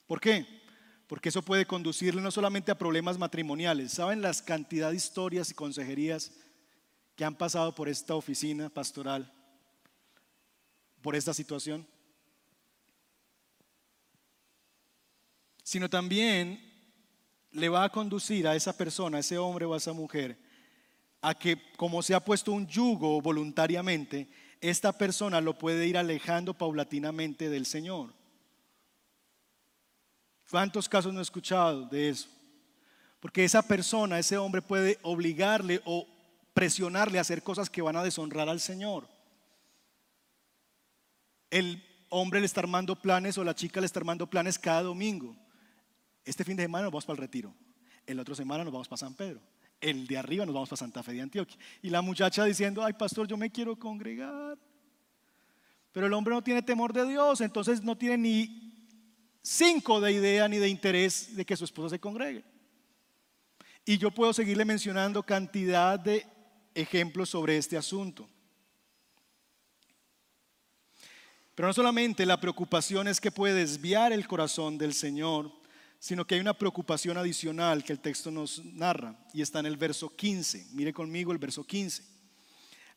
¿Por qué? Porque eso puede conducirle no solamente a problemas matrimoniales, ¿saben las cantidad de historias y consejerías que han pasado por esta oficina pastoral, por esta situación? Sino también le va a conducir a esa persona, a ese hombre o a esa mujer, a que como se ha puesto un yugo voluntariamente, esta persona lo puede ir alejando paulatinamente del Señor. ¿Cuántos casos no he escuchado de eso? Porque esa persona, ese hombre puede obligarle o presionarle a hacer cosas que van a deshonrar al Señor. El hombre le está armando planes o la chica le está armando planes cada domingo. Este fin de semana nos vamos para el retiro. El otro semana nos vamos para San Pedro. El de arriba nos vamos para Santa Fe de Antioquia. Y la muchacha diciendo, ay pastor, yo me quiero congregar. Pero el hombre no tiene temor de Dios, entonces no tiene ni cinco de idea ni de interés de que su esposa se congregue. Y yo puedo seguirle mencionando cantidad de ejemplos sobre este asunto. Pero no solamente la preocupación es que puede desviar el corazón del Señor, sino que hay una preocupación adicional que el texto nos narra y está en el verso 15. Mire conmigo el verso 15.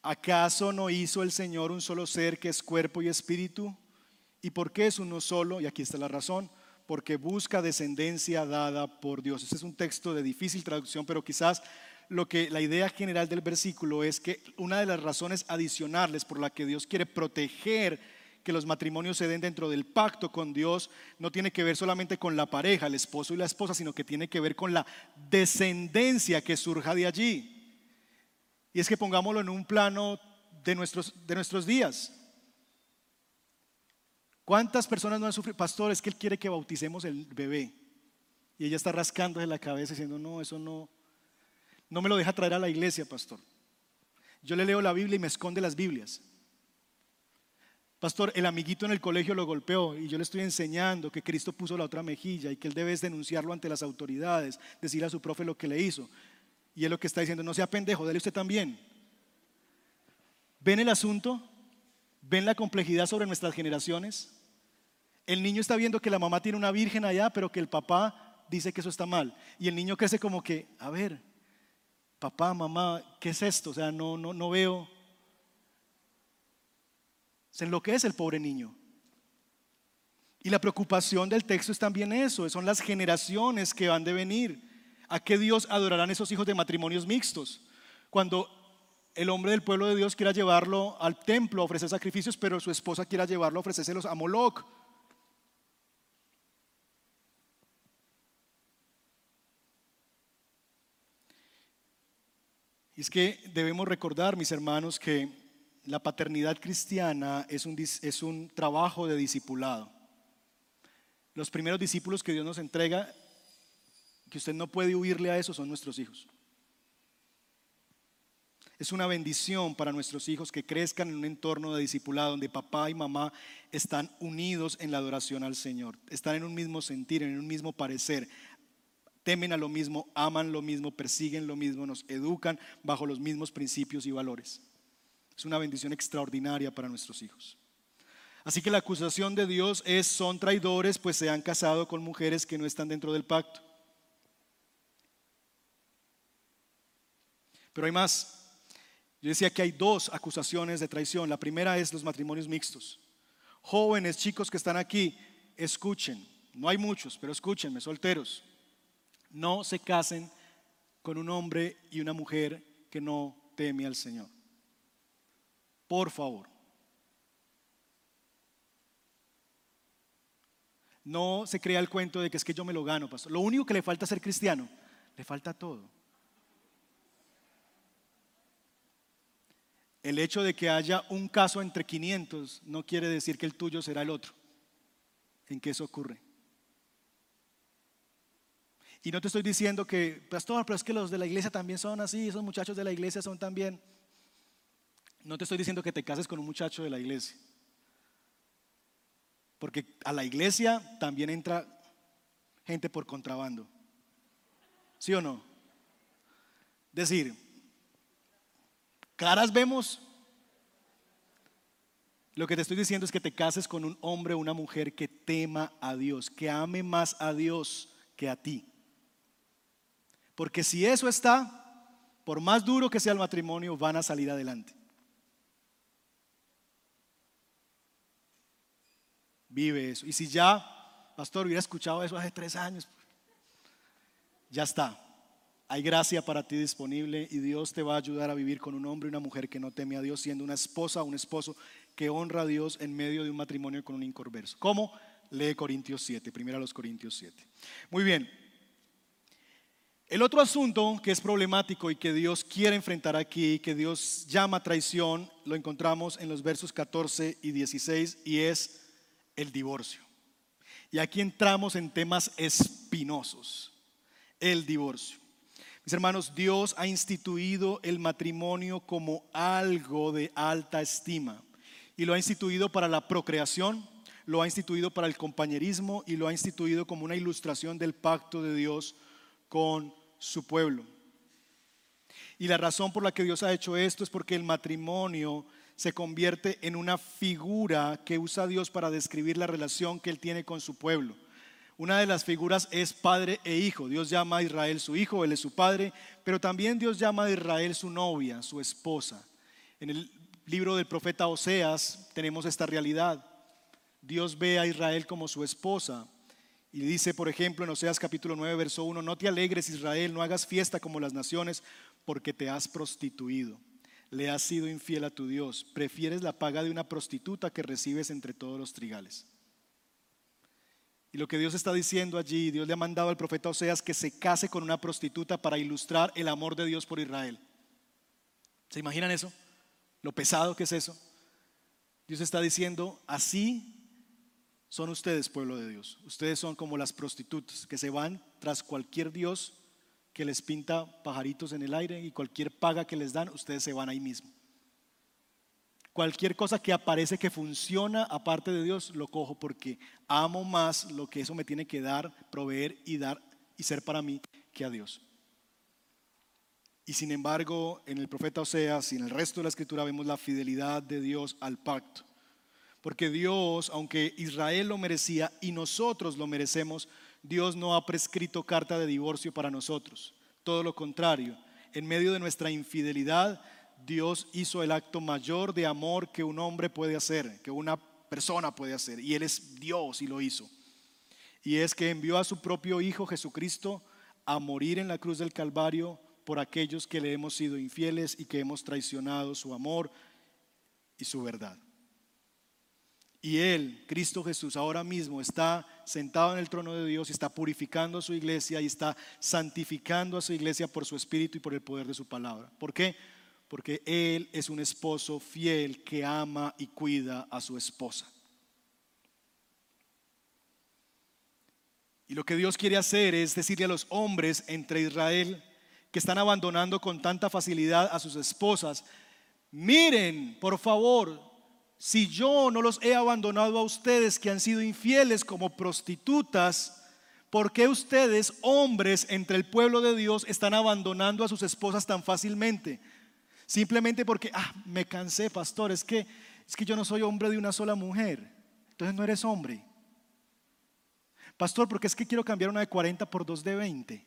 ¿Acaso no hizo el Señor un solo ser que es cuerpo y espíritu? ¿Y por qué es uno solo? Y aquí está la razón. Porque busca descendencia dada por Dios. Este es un texto de difícil traducción, pero quizás lo que la idea general del versículo es que una de las razones adicionales por la que Dios quiere proteger que los matrimonios se den dentro del pacto con Dios no tiene que ver solamente con la pareja, el esposo y la esposa, sino que tiene que ver con la descendencia que surja de allí. Y es que pongámoslo en un plano de nuestros, de nuestros días. ¿Cuántas personas no han sufrido? Pastor, es que él quiere que bauticemos el bebé. Y ella está rascándose la cabeza diciendo, no, eso no, no me lo deja traer a la iglesia, pastor. Yo le leo la Biblia y me esconde las Biblias. Pastor, el amiguito en el colegio lo golpeó y yo le estoy enseñando que Cristo puso la otra mejilla y que él debe denunciarlo ante las autoridades, decir a su profe lo que le hizo. Y él lo que está diciendo, no sea pendejo, dele usted también. ¿Ven el asunto? ¿Ven la complejidad sobre nuestras generaciones? El niño está viendo que la mamá tiene una virgen allá, pero que el papá dice que eso está mal. Y el niño crece como que, a ver, papá, mamá, ¿qué es esto? O sea, no, no, no veo. Se enloquece el pobre niño. Y la preocupación del texto es también eso, son las generaciones que van de venir. ¿A qué Dios adorarán esos hijos de matrimonios mixtos? Cuando el hombre del pueblo de Dios quiera llevarlo al templo a ofrecer sacrificios, pero su esposa quiera llevarlo a ofrecérselos a Moloch. Y es que debemos recordar, mis hermanos, que la paternidad cristiana es un, es un trabajo de discipulado. Los primeros discípulos que Dios nos entrega, que usted no puede huirle a eso, son nuestros hijos. Es una bendición para nuestros hijos que crezcan en un entorno de discipulado donde papá y mamá están unidos en la adoración al Señor, están en un mismo sentir, en un mismo parecer, temen a lo mismo, aman lo mismo, persiguen lo mismo, nos educan bajo los mismos principios y valores. Es una bendición extraordinaria para nuestros hijos. Así que la acusación de Dios es, son traidores, pues se han casado con mujeres que no están dentro del pacto. Pero hay más. Yo decía que hay dos acusaciones de traición. La primera es los matrimonios mixtos. Jóvenes, chicos que están aquí, escuchen. No hay muchos, pero escúchenme, solteros. No se casen con un hombre y una mujer que no teme al Señor. Por favor. No se crea el cuento de que es que yo me lo gano, pastor. Lo único que le falta ser cristiano, le falta todo. El hecho de que haya un caso entre 500 no quiere decir que el tuyo será el otro. ¿En qué eso ocurre? Y no te estoy diciendo que, pastor, pero es que los de la iglesia también son así, esos muchachos de la iglesia son también. No te estoy diciendo que te cases con un muchacho de la iglesia. Porque a la iglesia también entra gente por contrabando. ¿Sí o no? Decir, caras vemos. Lo que te estoy diciendo es que te cases con un hombre o una mujer que tema a Dios, que ame más a Dios que a ti. Porque si eso está, por más duro que sea el matrimonio, van a salir adelante. Vive eso. Y si ya, pastor, hubiera escuchado eso hace tres años, ya está. Hay gracia para ti disponible y Dios te va a ayudar a vivir con un hombre y una mujer que no teme a Dios, siendo una esposa o un esposo que honra a Dios en medio de un matrimonio con un incorverso. ¿Cómo? Lee Corintios 7, primero los Corintios 7. Muy bien. El otro asunto que es problemático y que Dios quiere enfrentar aquí, que Dios llama traición, lo encontramos en los versos 14 y 16 y es el divorcio. Y aquí entramos en temas espinosos, el divorcio. Mis hermanos, Dios ha instituido el matrimonio como algo de alta estima y lo ha instituido para la procreación, lo ha instituido para el compañerismo y lo ha instituido como una ilustración del pacto de Dios con su pueblo. Y la razón por la que Dios ha hecho esto es porque el matrimonio se convierte en una figura que usa Dios para describir la relación que Él tiene con su pueblo. Una de las figuras es padre e hijo. Dios llama a Israel su hijo, Él es su padre, pero también Dios llama a Israel su novia, su esposa. En el libro del profeta Oseas tenemos esta realidad. Dios ve a Israel como su esposa. Y dice, por ejemplo, en Oseas capítulo 9, verso 1, no te alegres Israel, no hagas fiesta como las naciones, porque te has prostituido le has sido infiel a tu Dios. Prefieres la paga de una prostituta que recibes entre todos los trigales. Y lo que Dios está diciendo allí, Dios le ha mandado al profeta Oseas que se case con una prostituta para ilustrar el amor de Dios por Israel. ¿Se imaginan eso? Lo pesado que es eso. Dios está diciendo, así son ustedes, pueblo de Dios. Ustedes son como las prostitutas que se van tras cualquier Dios que les pinta pajaritos en el aire y cualquier paga que les dan, ustedes se van ahí mismo. Cualquier cosa que aparece que funciona aparte de Dios, lo cojo porque amo más lo que eso me tiene que dar, proveer y dar y ser para mí que a Dios. Y sin embargo, en el profeta Oseas y en el resto de la escritura vemos la fidelidad de Dios al pacto. Porque Dios, aunque Israel lo merecía y nosotros lo merecemos, Dios no ha prescrito carta de divorcio para nosotros. Todo lo contrario, en medio de nuestra infidelidad, Dios hizo el acto mayor de amor que un hombre puede hacer, que una persona puede hacer. Y Él es Dios y lo hizo. Y es que envió a su propio Hijo Jesucristo a morir en la cruz del Calvario por aquellos que le hemos sido infieles y que hemos traicionado su amor y su verdad. Y Él, Cristo Jesús, ahora mismo está sentado en el trono de Dios y está purificando a su iglesia y está santificando a su iglesia por su espíritu y por el poder de su palabra. ¿Por qué? Porque Él es un esposo fiel que ama y cuida a su esposa. Y lo que Dios quiere hacer es decirle a los hombres entre Israel que están abandonando con tanta facilidad a sus esposas, miren, por favor, si yo no los he abandonado a ustedes que han sido infieles como prostitutas, ¿por qué ustedes, hombres entre el pueblo de Dios, están abandonando a sus esposas tan fácilmente? Simplemente porque, ah, me cansé, pastor, es que, es que yo no soy hombre de una sola mujer. Entonces no eres hombre. Pastor, porque es que quiero cambiar una de 40 por dos de 20.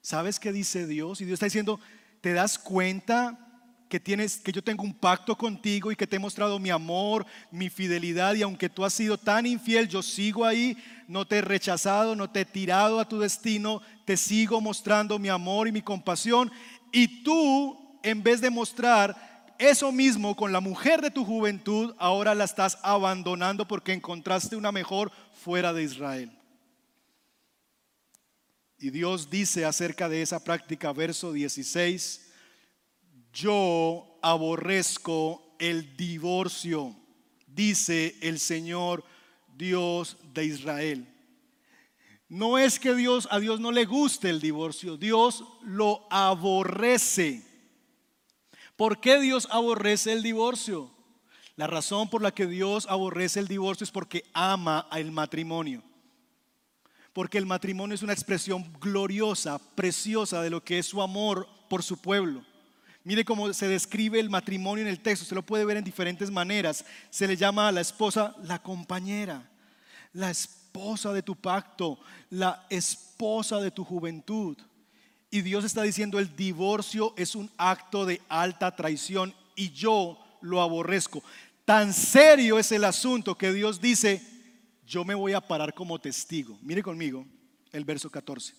¿Sabes qué dice Dios? Y Dios está diciendo, ¿te das cuenta que tienes que yo tengo un pacto contigo y que te he mostrado mi amor, mi fidelidad y aunque tú has sido tan infiel, yo sigo ahí, no te he rechazado, no te he tirado a tu destino, te sigo mostrando mi amor y mi compasión y tú en vez de mostrar eso mismo con la mujer de tu juventud, ahora la estás abandonando porque encontraste una mejor fuera de Israel. Y Dios dice acerca de esa práctica, verso 16, yo aborrezco el divorcio, dice el Señor Dios de Israel. No es que Dios a Dios no le guste el divorcio, Dios lo aborrece. ¿Por qué Dios aborrece el divorcio? La razón por la que Dios aborrece el divorcio es porque ama al matrimonio porque el matrimonio es una expresión gloriosa, preciosa de lo que es su amor por su pueblo. Mire cómo se describe el matrimonio en el texto, se lo puede ver en diferentes maneras. Se le llama a la esposa la compañera, la esposa de tu pacto, la esposa de tu juventud. Y Dios está diciendo, el divorcio es un acto de alta traición y yo lo aborrezco. Tan serio es el asunto que Dios dice, yo me voy a parar como testigo. Mire conmigo el verso 14.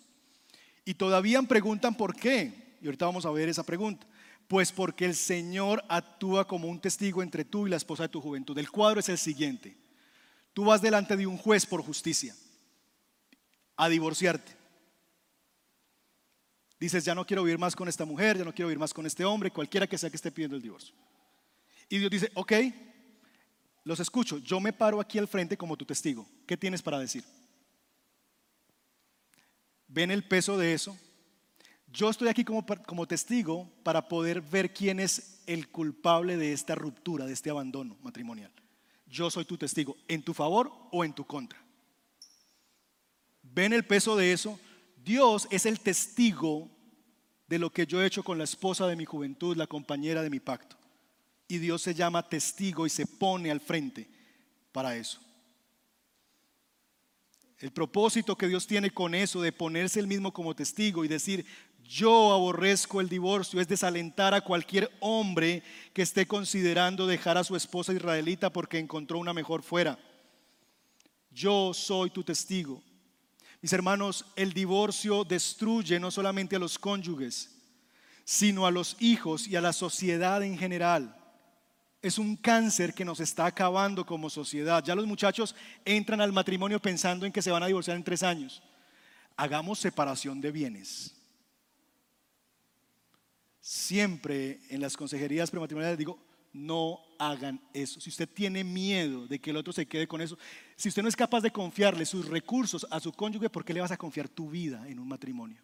Y todavía preguntan por qué. Y ahorita vamos a ver esa pregunta. Pues porque el Señor actúa como un testigo entre tú y la esposa de tu juventud. El cuadro es el siguiente. Tú vas delante de un juez por justicia a divorciarte. Dices, ya no quiero vivir más con esta mujer, ya no quiero vivir más con este hombre, cualquiera que sea que esté pidiendo el divorcio. Y Dios dice, ok, los escucho, yo me paro aquí al frente como tu testigo. ¿Qué tienes para decir? ¿Ven el peso de eso? Yo estoy aquí como, como testigo para poder ver quién es el culpable de esta ruptura, de este abandono matrimonial. Yo soy tu testigo, en tu favor o en tu contra. ¿Ven el peso de eso? Dios es el testigo de lo que yo he hecho con la esposa de mi juventud, la compañera de mi pacto y Dios se llama testigo y se pone al frente para eso. El propósito que Dios tiene con eso de ponerse el mismo como testigo y decir, yo aborrezco el divorcio, es desalentar a cualquier hombre que esté considerando dejar a su esposa israelita porque encontró una mejor fuera. Yo soy tu testigo. Mis hermanos, el divorcio destruye no solamente a los cónyuges, sino a los hijos y a la sociedad en general es un cáncer que nos está acabando como sociedad. Ya los muchachos entran al matrimonio pensando en que se van a divorciar en tres años. Hagamos separación de bienes. Siempre en las consejerías prematrimoniales digo, no hagan eso. Si usted tiene miedo de que el otro se quede con eso, si usted no es capaz de confiarle sus recursos a su cónyuge, ¿por qué le vas a confiar tu vida en un matrimonio?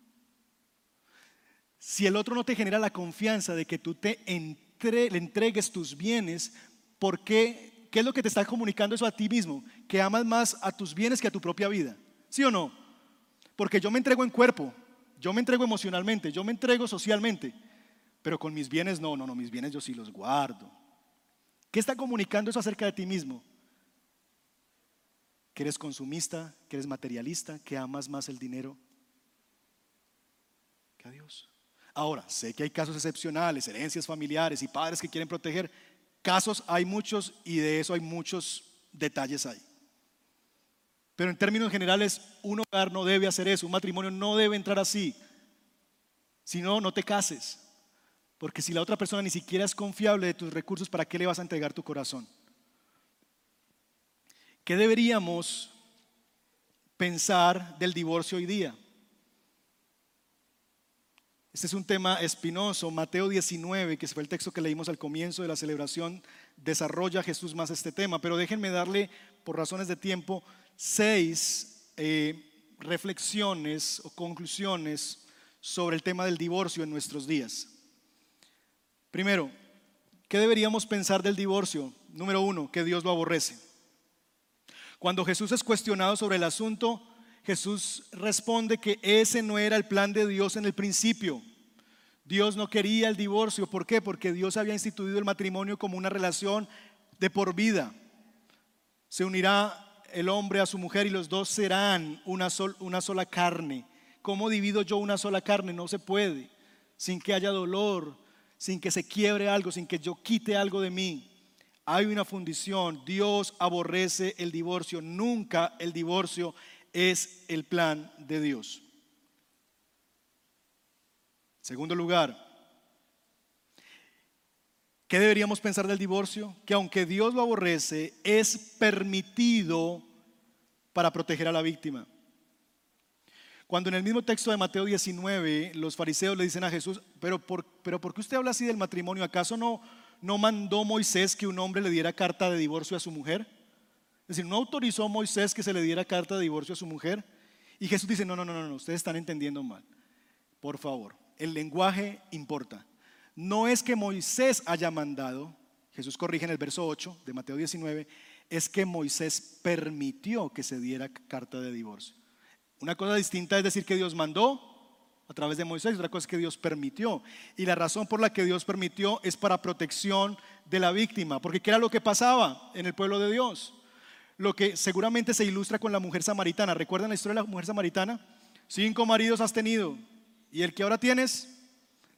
Si el otro no te genera la confianza de que tú te le entregues tus bienes, ¿por qué? ¿Qué es lo que te está comunicando eso a ti mismo? Que amas más a tus bienes que a tu propia vida. ¿Sí o no? Porque yo me entrego en cuerpo, yo me entrego emocionalmente, yo me entrego socialmente. Pero con mis bienes no, no, no, mis bienes yo sí los guardo. ¿Qué está comunicando eso acerca de ti mismo? Que eres consumista, que eres materialista, que amas más el dinero que a Dios. Ahora, sé que hay casos excepcionales, herencias familiares y padres que quieren proteger. Casos hay muchos y de eso hay muchos detalles ahí. Pero en términos generales, un hogar no debe hacer eso, un matrimonio no debe entrar así. Si no, no te cases. Porque si la otra persona ni siquiera es confiable de tus recursos, ¿para qué le vas a entregar tu corazón? ¿Qué deberíamos pensar del divorcio hoy día? Este es un tema espinoso. Mateo 19, que fue el texto que leímos al comienzo de la celebración, desarrolla Jesús más este tema. Pero déjenme darle, por razones de tiempo, seis eh, reflexiones o conclusiones sobre el tema del divorcio en nuestros días. Primero, ¿qué deberíamos pensar del divorcio? Número uno, que Dios lo aborrece. Cuando Jesús es cuestionado sobre el asunto, Jesús responde que ese no era el plan de Dios en el principio. Dios no quería el divorcio. ¿Por qué? Porque Dios había instituido el matrimonio como una relación de por vida. Se unirá el hombre a su mujer y los dos serán una, sola carne. ¿Cómo divido yo una sola carne? No se puede. Sin que haya dolor, sin que se quiebre algo, sin que yo quite algo de mí. Hay una fundición. Dios aborrece el divorcio. Nunca el divorcio es el plan de Dios. Segundo lugar, ¿qué deberíamos pensar del divorcio? Que aunque Dios lo aborrece, es permitido para proteger a la víctima. Cuando en el mismo texto de Mateo 19 los fariseos le dicen a Jesús, pero ¿por, pero ¿por qué usted habla así del matrimonio? ¿Acaso no, no mandó Moisés que un hombre le diera carta de divorcio a su mujer? Es decir, no autorizó Moisés que se le diera carta de divorcio a su mujer. Y Jesús dice, no, no, no, no, ustedes están entendiendo mal. Por favor, el lenguaje importa. No es que Moisés haya mandado, Jesús corrige en el verso 8 de Mateo 19, es que Moisés permitió que se diera carta de divorcio. Una cosa distinta es decir que Dios mandó a través de Moisés, otra cosa es que Dios permitió. Y la razón por la que Dios permitió es para protección de la víctima, porque ¿qué era lo que pasaba en el pueblo de Dios? lo que seguramente se ilustra con la mujer samaritana. ¿Recuerdan la historia de la mujer samaritana? Cinco maridos has tenido y el que ahora tienes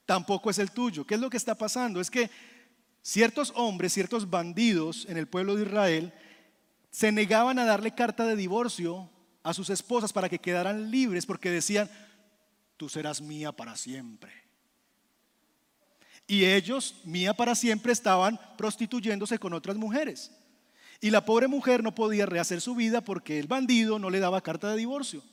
tampoco es el tuyo. ¿Qué es lo que está pasando? Es que ciertos hombres, ciertos bandidos en el pueblo de Israel se negaban a darle carta de divorcio a sus esposas para que quedaran libres porque decían, tú serás mía para siempre. Y ellos, mía para siempre, estaban prostituyéndose con otras mujeres. Y la pobre mujer no podía rehacer su vida porque el bandido no le daba carta de divorcio.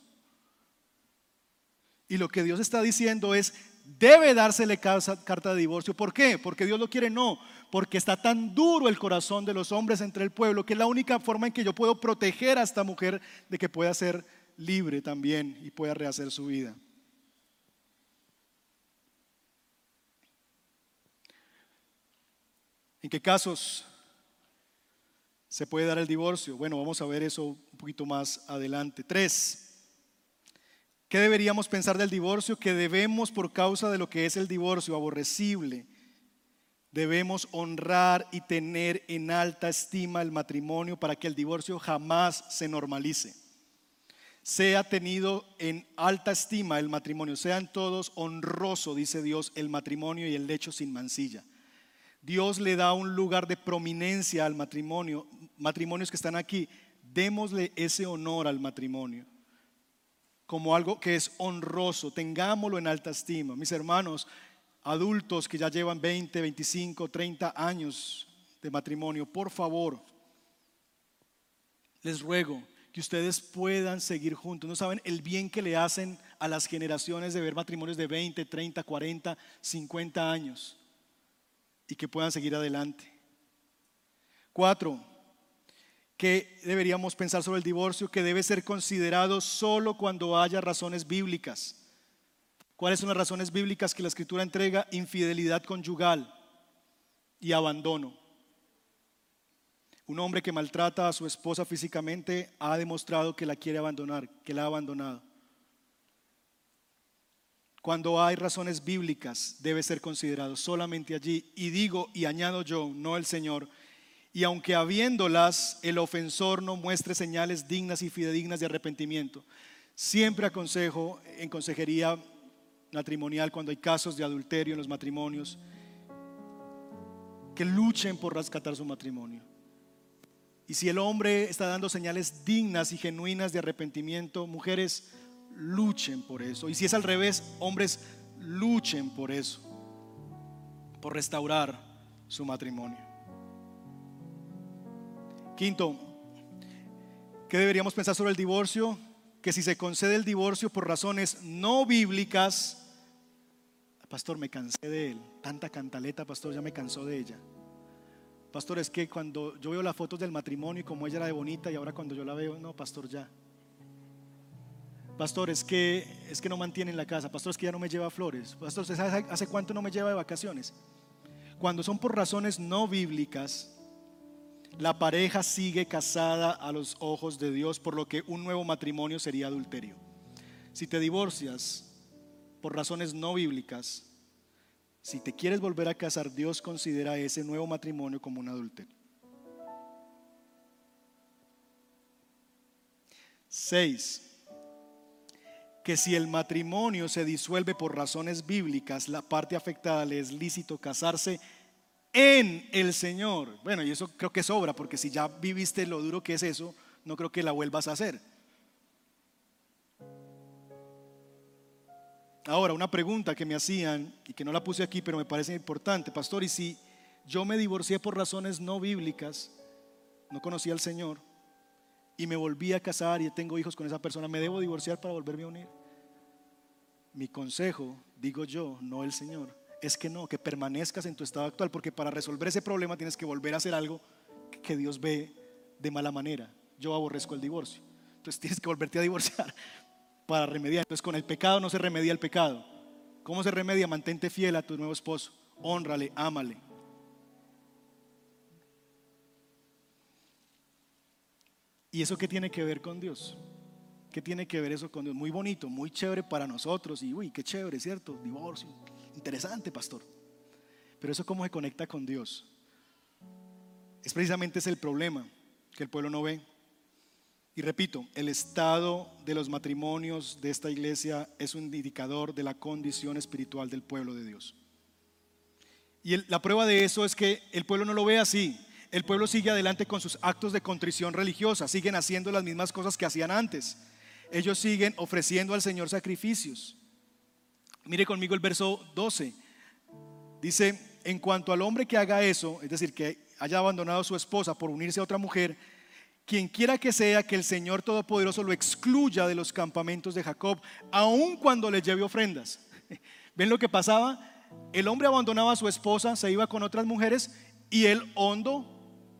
Y lo que Dios está diciendo es, debe dársele carta de divorcio. ¿Por qué? Porque Dios lo quiere, no. Porque está tan duro el corazón de los hombres entre el pueblo que es la única forma en que yo puedo proteger a esta mujer de que pueda ser libre también y pueda rehacer su vida. ¿En qué casos se puede dar el divorcio. Bueno, vamos a ver eso un poquito más adelante. Tres, ¿qué deberíamos pensar del divorcio? Que debemos, por causa de lo que es el divorcio, aborrecible, debemos honrar y tener en alta estima el matrimonio para que el divorcio jamás se normalice. Sea tenido en alta estima el matrimonio, sean todos honroso, dice Dios, el matrimonio y el lecho sin mancilla. Dios le da un lugar de prominencia al matrimonio. Matrimonios que están aquí, démosle ese honor al matrimonio como algo que es honroso, tengámoslo en alta estima. Mis hermanos, adultos que ya llevan 20, 25, 30 años de matrimonio, por favor, les ruego que ustedes puedan seguir juntos. No saben el bien que le hacen a las generaciones de ver matrimonios de 20, 30, 40, 50 años y que puedan seguir adelante. Cuatro, que deberíamos pensar sobre el divorcio, que debe ser considerado solo cuando haya razones bíblicas. ¿Cuáles son las razones bíblicas que la escritura entrega? Infidelidad conyugal y abandono. Un hombre que maltrata a su esposa físicamente ha demostrado que la quiere abandonar, que la ha abandonado. Cuando hay razones bíblicas, debe ser considerado solamente allí. Y digo y añado yo, no el Señor. Y aunque habiéndolas, el ofensor no muestre señales dignas y fidedignas de arrepentimiento, siempre aconsejo en consejería matrimonial cuando hay casos de adulterio en los matrimonios, que luchen por rescatar su matrimonio. Y si el hombre está dando señales dignas y genuinas de arrepentimiento, mujeres, luchen por eso. Y si es al revés, hombres, luchen por eso, por restaurar su matrimonio. Quinto, ¿qué deberíamos pensar sobre el divorcio? Que si se concede el divorcio por razones no bíblicas, pastor, me cansé de él. Tanta cantaleta, pastor, ya me cansó de ella. Pastor, es que cuando yo veo las fotos del matrimonio y como ella era de bonita y ahora cuando yo la veo, no, pastor, ya. Pastor, es que, es que no mantiene en la casa. Pastor, es que ya no me lleva flores. Pastor, ¿hace, ¿hace cuánto no me lleva de vacaciones? Cuando son por razones no bíblicas, la pareja sigue casada a los ojos de Dios, por lo que un nuevo matrimonio sería adulterio. Si te divorcias por razones no bíblicas, si te quieres volver a casar, Dios considera ese nuevo matrimonio como un adulterio. Seis, que si el matrimonio se disuelve por razones bíblicas, la parte afectada le es lícito casarse en el Señor. Bueno, y eso creo que sobra, porque si ya viviste lo duro que es eso, no creo que la vuelvas a hacer. Ahora, una pregunta que me hacían y que no la puse aquí, pero me parece importante, pastor, y si yo me divorcié por razones no bíblicas, no conocía al Señor, y me volví a casar y tengo hijos con esa persona, ¿me debo divorciar para volverme a unir? Mi consejo, digo yo, no el Señor, es que no, que permanezcas en tu estado actual, porque para resolver ese problema tienes que volver a hacer algo que Dios ve de mala manera. Yo aborrezco el divorcio. Entonces *laughs* tienes que volverte a divorciar para remediar. Entonces con el pecado no se remedia el pecado. ¿Cómo se remedia? Mantente fiel a tu nuevo esposo. Honrale, ámale. ¿Y eso qué tiene que ver con Dios? ¿Qué tiene que ver eso con Dios? Muy bonito, muy chévere para nosotros. Y uy, qué chévere, ¿cierto? Divorcio. Interesante, pastor. Pero eso cómo se conecta con Dios. Es precisamente ese el problema que el pueblo no ve. Y repito, el estado de los matrimonios de esta iglesia es un indicador de la condición espiritual del pueblo de Dios. Y la prueba de eso es que el pueblo no lo ve así el pueblo sigue adelante con sus actos de contrición religiosa, siguen haciendo las mismas cosas que hacían antes. Ellos siguen ofreciendo al Señor sacrificios. Mire conmigo el verso 12. Dice, en cuanto al hombre que haga eso, es decir, que haya abandonado a su esposa por unirse a otra mujer, quien quiera que sea que el Señor Todopoderoso lo excluya de los campamentos de Jacob, aun cuando le lleve ofrendas. *laughs* ¿Ven lo que pasaba? El hombre abandonaba a su esposa, se iba con otras mujeres y el hondo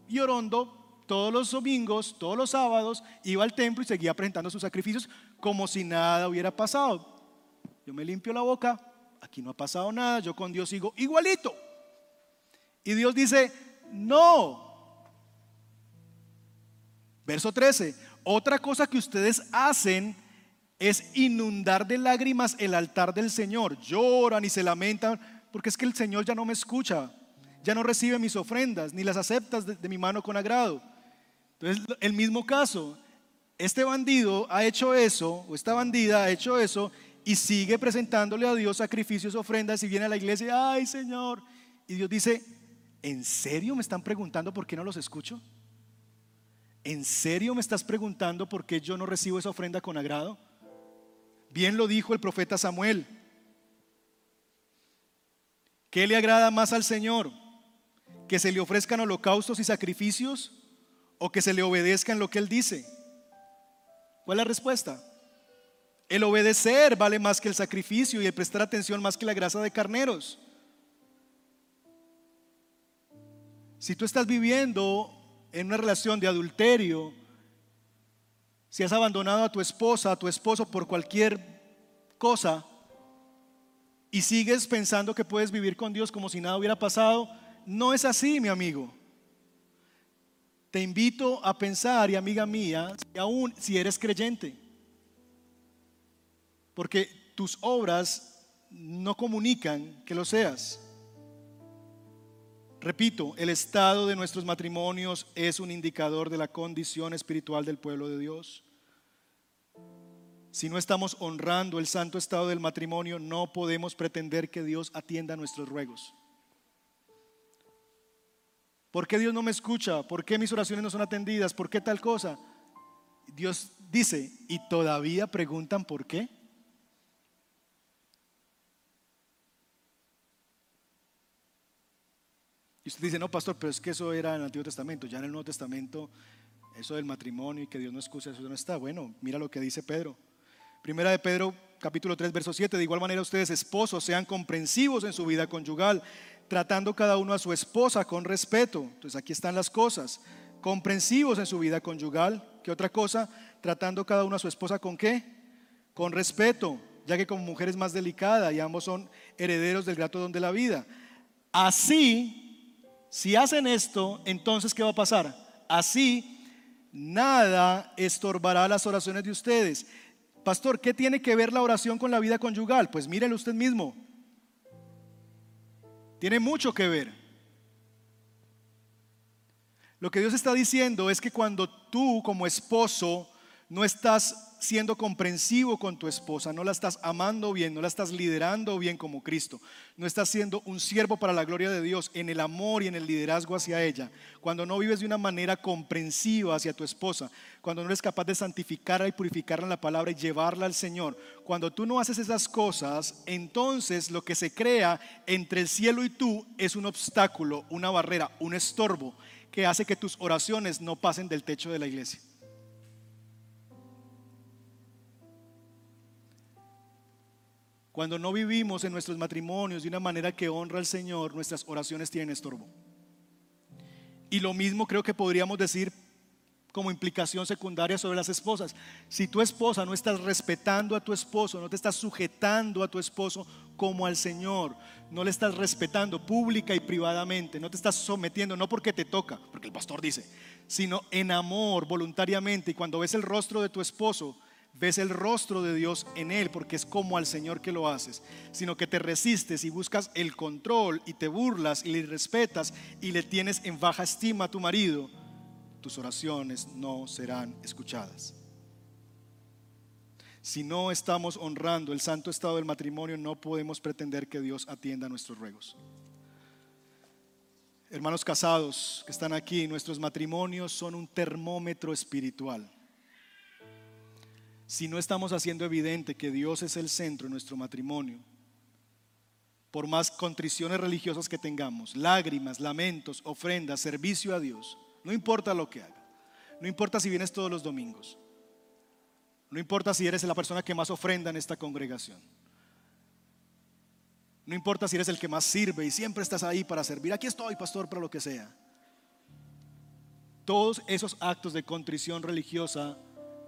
y Orondo todos los domingos, todos los sábados, iba al templo y seguía presentando sus sacrificios como si nada hubiera pasado. Yo me limpio la boca, aquí no ha pasado nada, yo con Dios sigo igualito. Y Dios dice, no. Verso 13, otra cosa que ustedes hacen es inundar de lágrimas el altar del Señor. Lloran y se lamentan porque es que el Señor ya no me escucha ya no recibe mis ofrendas, ni las aceptas de, mi mano con agrado. Entonces, el mismo caso, este bandido ha hecho eso, o esta bandida ha hecho eso, y sigue presentándole a Dios sacrificios, ofrendas, y viene a la iglesia, ay Señor, y Dios dice, ¿en serio me están preguntando por qué no los escucho? ¿En serio me estás preguntando por qué yo no recibo esa ofrenda con agrado? Bien lo dijo el profeta Samuel. ¿Qué le agrada más al Señor? que se le ofrezcan holocaustos y sacrificios o que se le obedezca en lo que Él dice? ¿Cuál es la respuesta? El obedecer vale más que el sacrificio y el prestar atención más que la grasa de carneros. Si tú estás viviendo en una relación de adulterio, si has abandonado a tu esposa, a tu esposo por cualquier cosa, y sigues pensando que puedes vivir con Dios como si nada hubiera pasado, no es así, mi amigo. Te invito a pensar, y amiga mía, si aún si eres creyente, porque tus obras no comunican que lo seas. Repito, el estado de nuestros matrimonios es un indicador de la condición espiritual del pueblo de Dios. Si no estamos honrando el santo estado del matrimonio, no podemos pretender que Dios atienda nuestros ruegos. ¿Por qué Dios no me escucha? ¿Por qué mis oraciones no son atendidas? ¿Por qué tal cosa? Dios dice, ¿y todavía preguntan por qué? Y usted dice, no, pastor, pero es que eso era en el Antiguo Testamento. Ya en el Nuevo Testamento, eso del matrimonio y que Dios no escucha, eso no está. Bueno, mira lo que dice Pedro. Primera de Pedro, capítulo 3, verso 7. De igual manera, ustedes, esposos, sean comprensivos en su vida conyugal, tratando cada uno a su esposa con respeto. Entonces, aquí están las cosas. Comprensivos en su vida conyugal. ¿Qué otra cosa? Tratando cada uno a su esposa con qué? Con respeto, ya que como mujer es más delicada y ambos son herederos del grato don de la vida. Así si hacen esto, entonces ¿qué va a pasar? Así, nada estorbará las oraciones de ustedes. Pastor, ¿qué tiene que ver la oración con la vida conyugal? Pues mírelo usted mismo. Tiene mucho que ver. Lo que Dios está diciendo es que cuando tú como esposo no estás siendo comprensivo con tu esposa, no la estás amando bien, no la estás liderando bien como Cristo, no estás siendo un siervo para la gloria de Dios en el amor y en el liderazgo hacia ella, cuando no vives de una manera comprensiva hacia tu esposa, cuando no eres capaz de santificarla y purificarla en la palabra y llevarla al Señor, cuando tú no haces esas cosas, entonces lo que se crea entre el cielo y tú es un obstáculo, una barrera, un estorbo que hace que tus oraciones no pasen del techo de la iglesia. Cuando no vivimos en nuestros matrimonios de una manera que honra al Señor, nuestras oraciones tienen estorbo. Y lo mismo creo que podríamos decir como implicación secundaria sobre las esposas. Si tu esposa no estás respetando a tu esposo, no te estás sujetando a tu esposo como al Señor, no le estás respetando pública y privadamente, no te estás sometiendo, no porque te toca, porque el pastor dice, sino en amor, voluntariamente, y cuando ves el rostro de tu esposo, ves el rostro de Dios en él, porque es como al Señor que lo haces, sino que te resistes y buscas el control y te burlas y le respetas y le tienes en baja estima a tu marido, tus oraciones no serán escuchadas. Si no estamos honrando el santo estado del matrimonio, no podemos pretender que Dios atienda nuestros ruegos. Hermanos casados que están aquí, nuestros matrimonios son un termómetro espiritual si no estamos haciendo evidente que Dios es el centro de nuestro matrimonio, por más contriciones religiosas que tengamos, lágrimas, lamentos, ofrendas, servicio a Dios, no importa lo que haga, no importa si vienes todos los domingos, no importa si eres la persona que más ofrenda en esta congregación, no importa si eres el que más sirve y siempre estás ahí para servir, aquí estoy, pastor, para lo que sea. Todos esos actos de contrición religiosa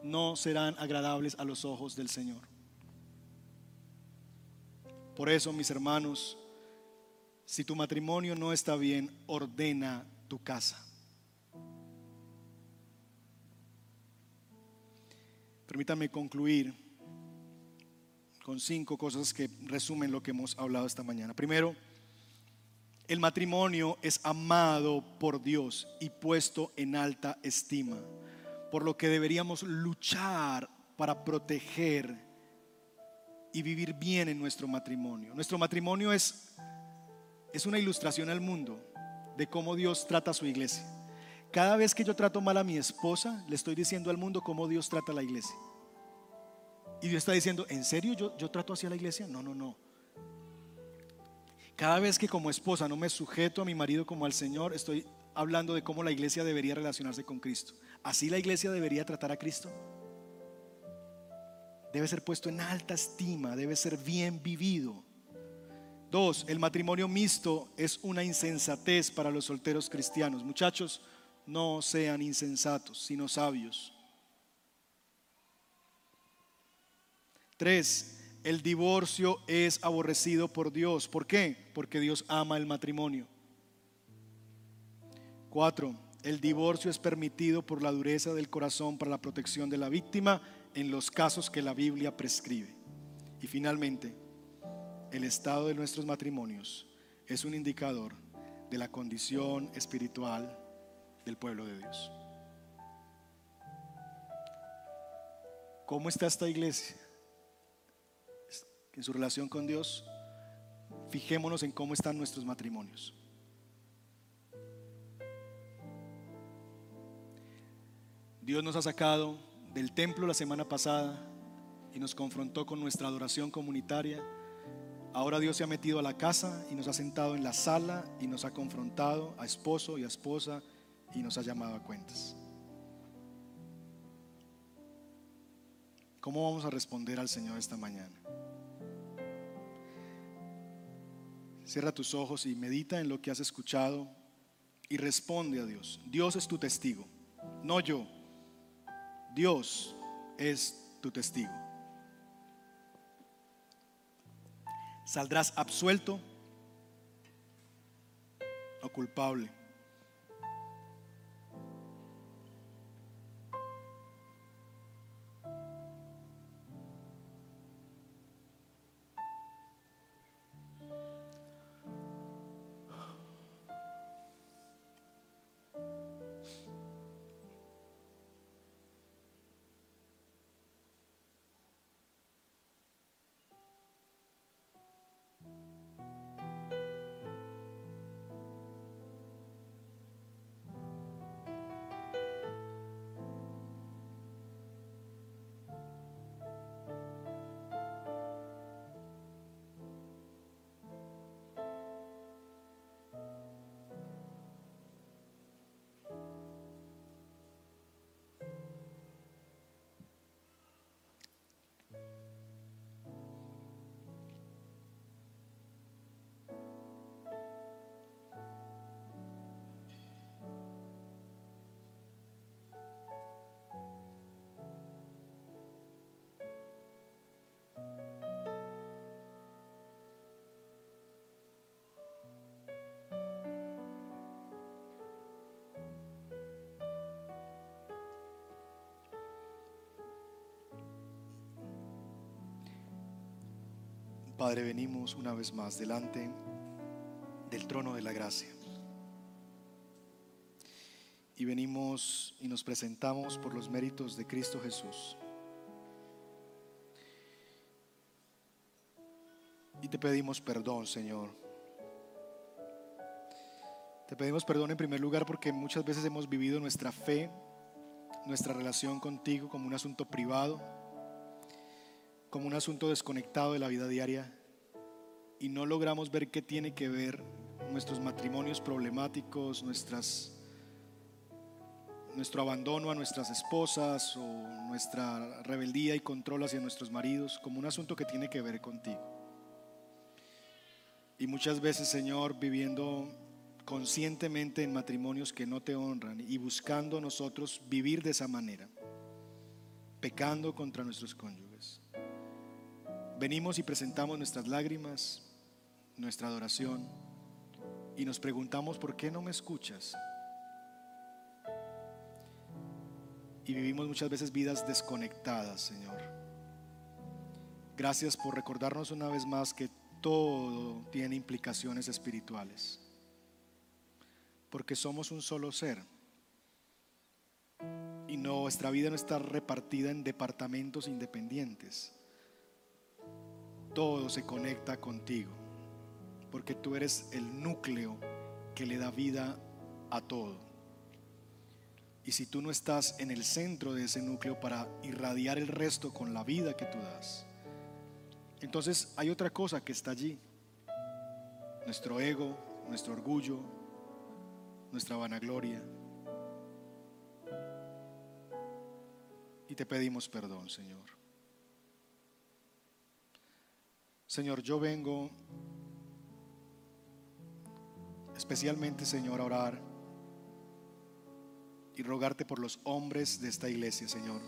no serán agradables a los ojos del Señor. Por eso, mis hermanos, si tu matrimonio no está bien, ordena tu casa. Permítame concluir con cinco cosas que resumen lo que hemos hablado esta mañana. Primero, el matrimonio es amado por Dios y puesto en alta estima por lo que deberíamos luchar para proteger y vivir bien en nuestro matrimonio. Nuestro matrimonio es, es una ilustración al mundo de cómo Dios trata a su iglesia. Cada vez que yo trato mal a mi esposa, le estoy diciendo al mundo cómo Dios trata a la iglesia. Y Dios está diciendo, ¿en serio yo, yo trato así a la iglesia? No, no, no. Cada vez que como esposa no me sujeto a mi marido como al Señor, estoy hablando de cómo la iglesia debería relacionarse con Cristo. Así la iglesia debería tratar a Cristo. Debe ser puesto en alta estima, debe ser bien vivido. Dos, el matrimonio mixto es una insensatez para los solteros cristianos. Muchachos, no sean insensatos, sino sabios. Tres, el divorcio es aborrecido por Dios. ¿Por qué? Porque Dios ama el matrimonio. Cuatro, el divorcio es permitido por la dureza del corazón para la protección de la víctima en los casos que la Biblia prescribe. Y finalmente, el estado de nuestros matrimonios es un indicador de la condición espiritual del pueblo de Dios. ¿Cómo está esta iglesia? En su relación con Dios, fijémonos en cómo están nuestros matrimonios. Dios nos ha sacado del templo la semana pasada y nos confrontó con nuestra adoración comunitaria. Ahora Dios se ha metido a la casa y nos ha sentado en la sala y nos ha confrontado a esposo y a esposa y nos ha llamado a cuentas. ¿Cómo vamos a responder al Señor esta mañana? Cierra tus ojos y medita en lo que has escuchado y responde a Dios. Dios es tu testigo, no yo. Dios es tu testigo. Saldrás absuelto o culpable. Padre, venimos una vez más delante del trono de la gracia. Y venimos y nos presentamos por los méritos de Cristo Jesús. Y te pedimos perdón, Señor. Te pedimos perdón en primer lugar porque muchas veces hemos vivido nuestra fe, nuestra relación contigo como un asunto privado como un asunto desconectado de la vida diaria y no logramos ver qué tiene que ver nuestros matrimonios problemáticos, nuestro abandono a nuestras esposas o nuestra rebeldía y control hacia nuestros maridos como un asunto que tiene que ver contigo. Y muchas veces, Señor, viviendo conscientemente en matrimonios que no te honran y buscando nosotros vivir de esa manera, pecando contra nuestros cónyuges. Venimos y presentamos nuestras lágrimas, nuestra adoración y nos preguntamos, ¿por qué no me escuchas? Y vivimos muchas veces vidas desconectadas, Señor. Gracias por recordarnos una vez más que todo tiene implicaciones espirituales. Porque somos un solo ser. Y nuestra vida no está repartida en departamentos independientes todo se conecta contigo, porque tú eres el núcleo que le da vida a todo. Y si tú no estás en el centro de ese núcleo para irradiar el resto con la vida que tú das, entonces hay otra cosa que está allí. Nuestro ego, nuestro orgullo, nuestra vanagloria. Y te pedimos perdón, Señor. Señor, yo vengo especialmente, Señor, a orar y rogarte por los hombres de esta iglesia, Señor.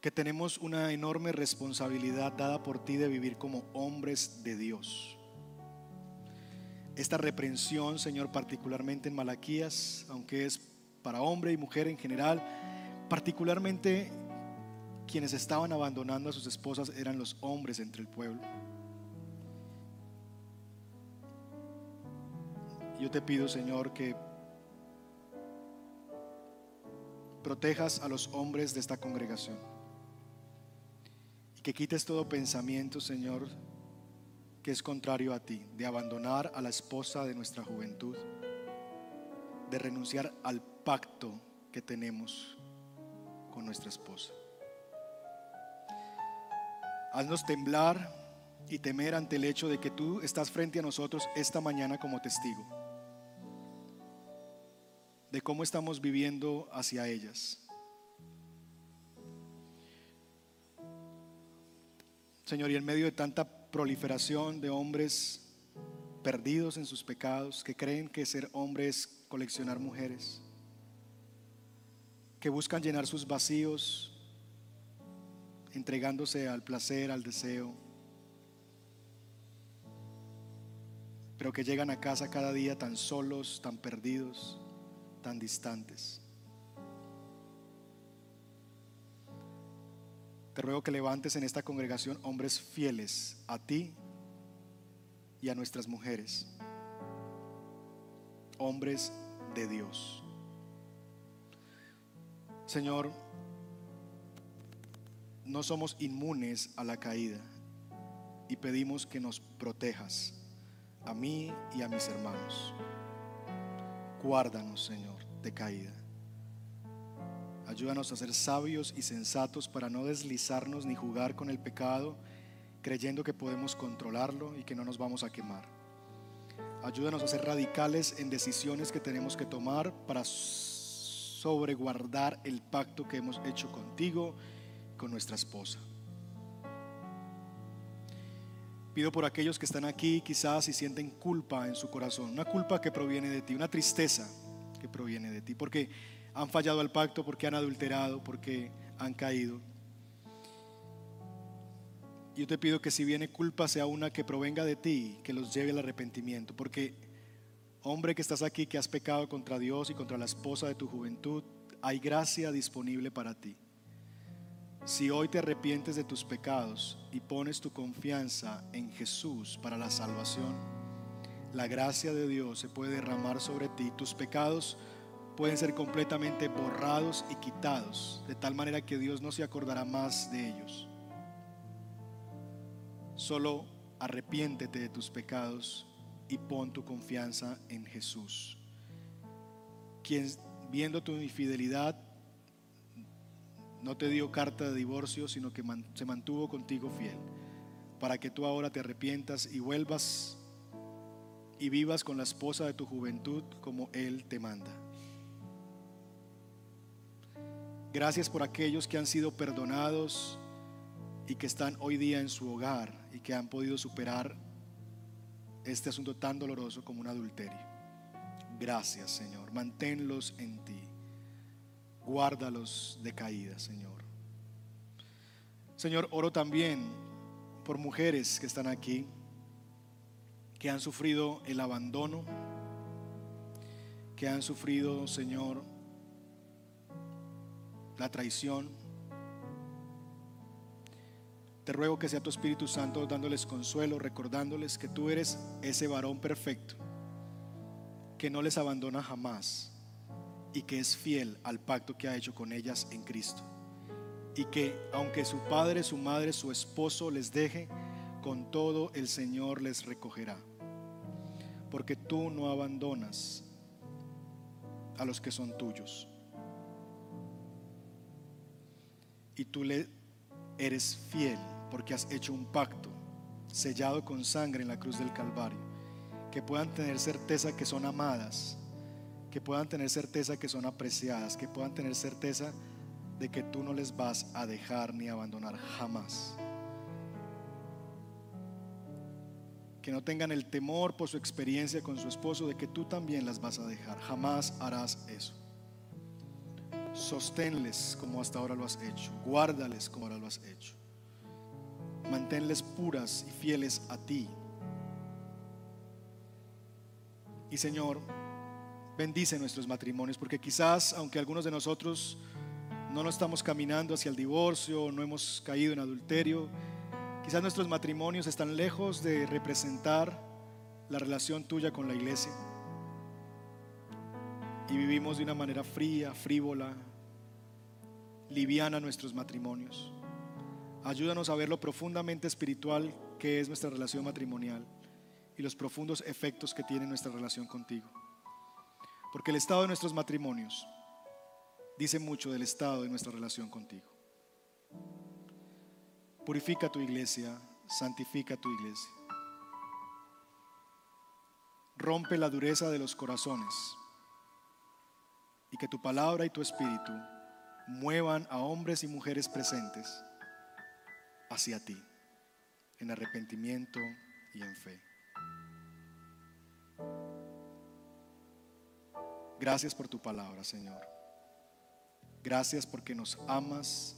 Que tenemos una enorme responsabilidad dada por ti de vivir como hombres de Dios. Esta reprensión, Señor, particularmente en Malaquías, aunque es para hombre y mujer en general, particularmente quienes estaban abandonando a sus esposas eran los hombres entre el pueblo. Yo te pido, Señor, que protejas a los hombres de esta congregación y que quites todo pensamiento, Señor, que es contrario a ti, de abandonar a la esposa de nuestra juventud, de renunciar al pacto que tenemos con nuestra esposa. Haznos temblar y temer ante el hecho de que tú estás frente a nosotros esta mañana como testigo de cómo estamos viviendo hacia ellas. Señor, y en medio de tanta proliferación de hombres perdidos en sus pecados, que creen que ser hombre es coleccionar mujeres, que buscan llenar sus vacíos entregándose al placer, al deseo, pero que llegan a casa cada día tan solos, tan perdidos, tan distantes. Te ruego que levantes en esta congregación hombres fieles a ti y a nuestras mujeres, hombres de Dios. Señor, no somos inmunes a la caída y pedimos que nos protejas a mí y a mis hermanos. Guárdanos, Señor, de caída. Ayúdanos a ser sabios y sensatos para no deslizarnos ni jugar con el pecado, creyendo que podemos controlarlo y que no nos vamos a quemar. Ayúdanos a ser radicales en decisiones que tenemos que tomar para sobreguardar el pacto que hemos hecho contigo con nuestra esposa. Pido por aquellos que están aquí quizás y sienten culpa en su corazón, una culpa que proviene de ti, una tristeza que proviene de ti, porque han fallado al pacto, porque han adulterado, porque han caído. Yo te pido que si viene culpa sea una que provenga de ti, que los lleve al arrepentimiento, porque hombre que estás aquí, que has pecado contra Dios y contra la esposa de tu juventud, hay gracia disponible para ti. Si hoy te arrepientes de tus pecados y pones tu confianza en Jesús para la salvación, la gracia de Dios se puede derramar sobre ti. Tus pecados pueden ser completamente borrados y quitados, de tal manera que Dios no se acordará más de ellos. Solo arrepiéntete de tus pecados y pon tu confianza en Jesús, quien viendo tu infidelidad no te dio carta de divorcio, sino que se mantuvo contigo fiel, para que tú ahora te arrepientas y vuelvas y vivas con la esposa de tu juventud como Él te manda. Gracias por aquellos que han sido perdonados y que están hoy día en su hogar y que han podido superar este asunto tan doloroso como un adulterio. Gracias Señor, manténlos en ti. Guárdalos de caída, Señor. Señor, oro también por mujeres que están aquí, que han sufrido el abandono, que han sufrido, Señor, la traición. Te ruego que sea tu Espíritu Santo dándoles consuelo, recordándoles que tú eres ese varón perfecto, que no les abandona jamás y que es fiel al pacto que ha hecho con ellas en Cristo. Y que aunque su padre, su madre, su esposo les deje, con todo el Señor les recogerá. Porque tú no abandonas a los que son tuyos. Y tú le eres fiel porque has hecho un pacto sellado con sangre en la cruz del Calvario. Que puedan tener certeza que son amadas que puedan tener certeza que son apreciadas, que puedan tener certeza de que tú no les vas a dejar ni abandonar jamás. Que no tengan el temor por su experiencia con su esposo de que tú también las vas a dejar. Jamás harás eso. Sosténles como hasta ahora lo has hecho. Guárdales como ahora lo has hecho. Manténles puras y fieles a ti. Y Señor, bendice nuestros matrimonios, porque quizás, aunque algunos de nosotros no nos estamos caminando hacia el divorcio, no hemos caído en adulterio. Quizás nuestros matrimonios están lejos de representar la relación tuya con la iglesia. Y vivimos de una manera fría, frívola, liviana nuestros matrimonios. Ayúdanos a ver lo profundamente espiritual que es nuestra relación matrimonial y los profundos efectos que tiene nuestra relación contigo. Porque el estado de nuestros matrimonios dice mucho del estado de nuestra relación contigo. Purifica tu iglesia, santifica tu iglesia. Rompe la dureza de los corazones y que tu palabra y tu espíritu muevan a hombres y mujeres presentes hacia ti, en arrepentimiento y en fe. Gracias por tu palabra, Señor. Gracias porque nos amas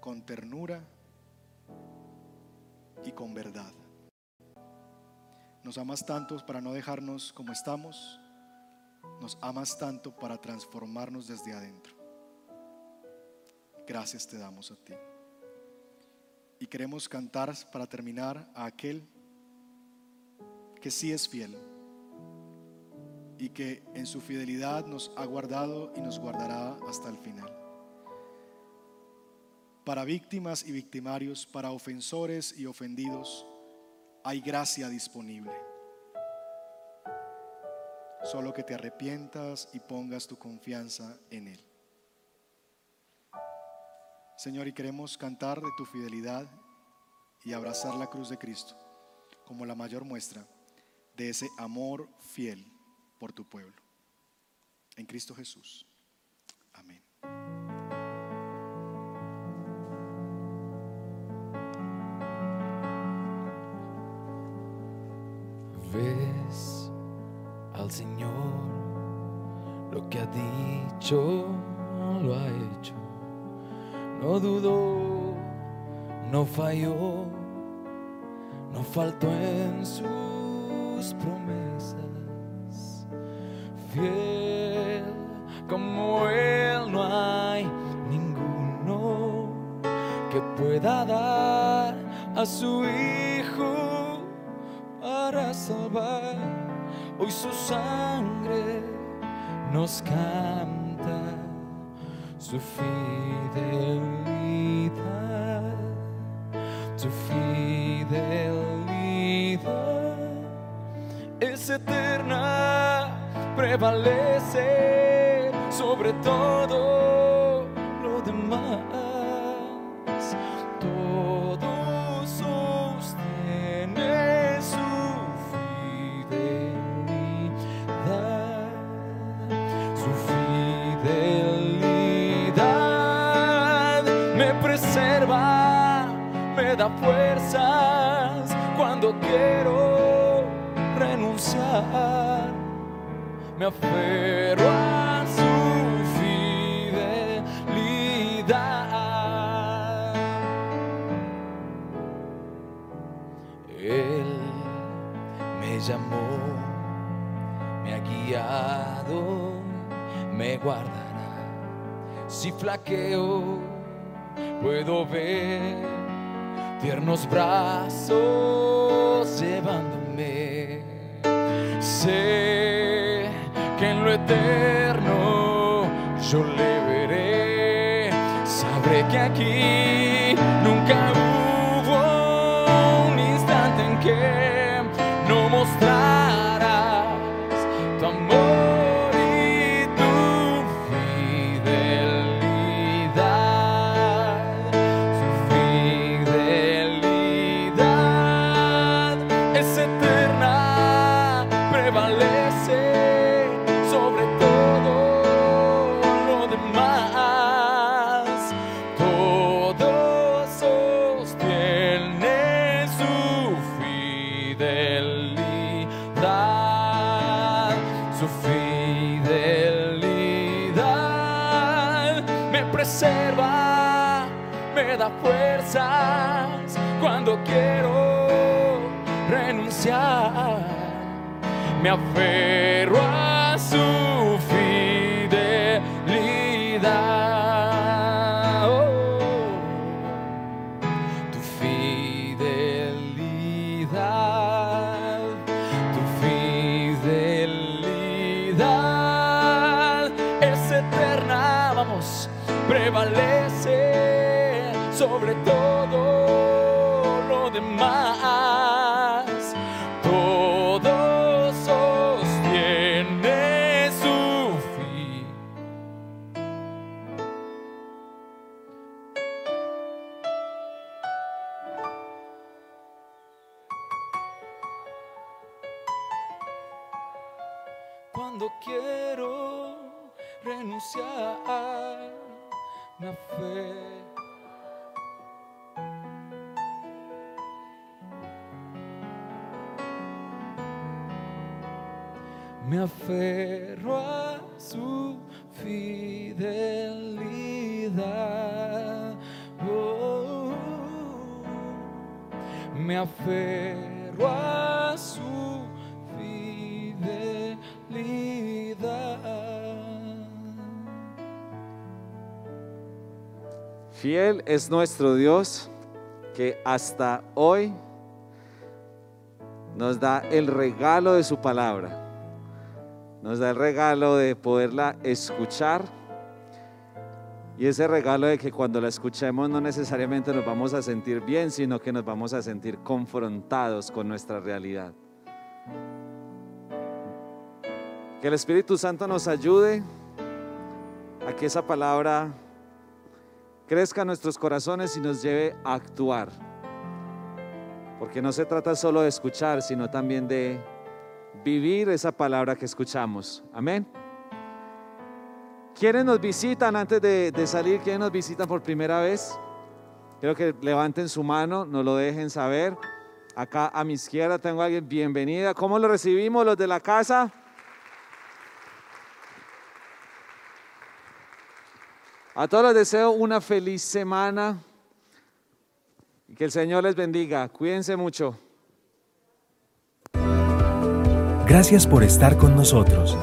con ternura y con verdad. Nos amas tanto para no dejarnos como estamos. Nos amas tanto para transformarnos desde adentro. Gracias te damos a ti. Y queremos cantar para terminar a aquel que sí es fiel y que en su fidelidad nos ha guardado y nos guardará hasta el final. Para víctimas y victimarios, para ofensores y ofendidos, hay gracia disponible. Solo que te arrepientas y pongas tu confianza en Él. Señor, y queremos cantar de tu fidelidad y abrazar la cruz de Cristo como la mayor muestra de ese amor fiel por tu pueblo. En Cristo Jesús. Amén. Ves al Señor, lo que ha dicho lo ha hecho. No dudó, no falló, no faltó en sus promesas fiel como Él no hay ninguno que pueda dar a su Hijo para salvar. Hoy su sangre nos canta su fidelidad, su fidelidad es eterna prevalece sobre todo lo demás. Todo sostiene su fidelidad, su fidelidad me preserva, me da fuerzas cuando quiero renunciar me aferro a su fidelidad. Él me llamó, me ha guiado, me guardará. Si flaqueo, puedo ver tiernos brazos llevándome. Sé eterno yo le veré. Sabré que aquí quiero renunciar. Me aferro a su fidelidad. Oh, tu fidelidad, tu fidelidad es eterna, vamos, prevalece sobre todo lo demás. Es nuestro Dios que hasta hoy nos da el regalo de su palabra. Nos da el regalo de poderla escuchar. Y ese regalo de que cuando la escuchemos no necesariamente nos vamos a sentir bien, sino que nos vamos a sentir confrontados con nuestra realidad. Que el Espíritu Santo nos ayude a que esa palabra crezca nuestros corazones y nos lleve a actuar. Porque no se trata solo de escuchar, sino también de vivir esa palabra que escuchamos. Amén. ¿Quiénes nos visitan antes de, de salir? ¿Quiénes nos visitan por primera vez? Quiero que levanten su mano, nos lo dejen saber. Acá a mi izquierda tengo a alguien, bienvenida. ¿Cómo lo recibimos los de la casa? A todos les deseo una feliz semana y que el Señor les bendiga. Cuídense mucho. Gracias por estar con nosotros.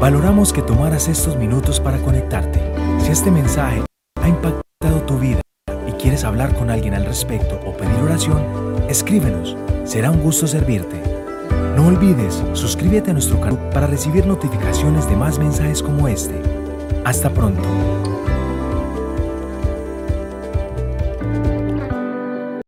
Valoramos que tomaras estos minutos para conectarte. Si este mensaje ha impactado tu vida y quieres hablar con alguien al respecto o pedir oración, escríbenos. Será un gusto servirte. No olvides, suscríbete a nuestro canal para recibir notificaciones de más mensajes como este. Hasta pronto.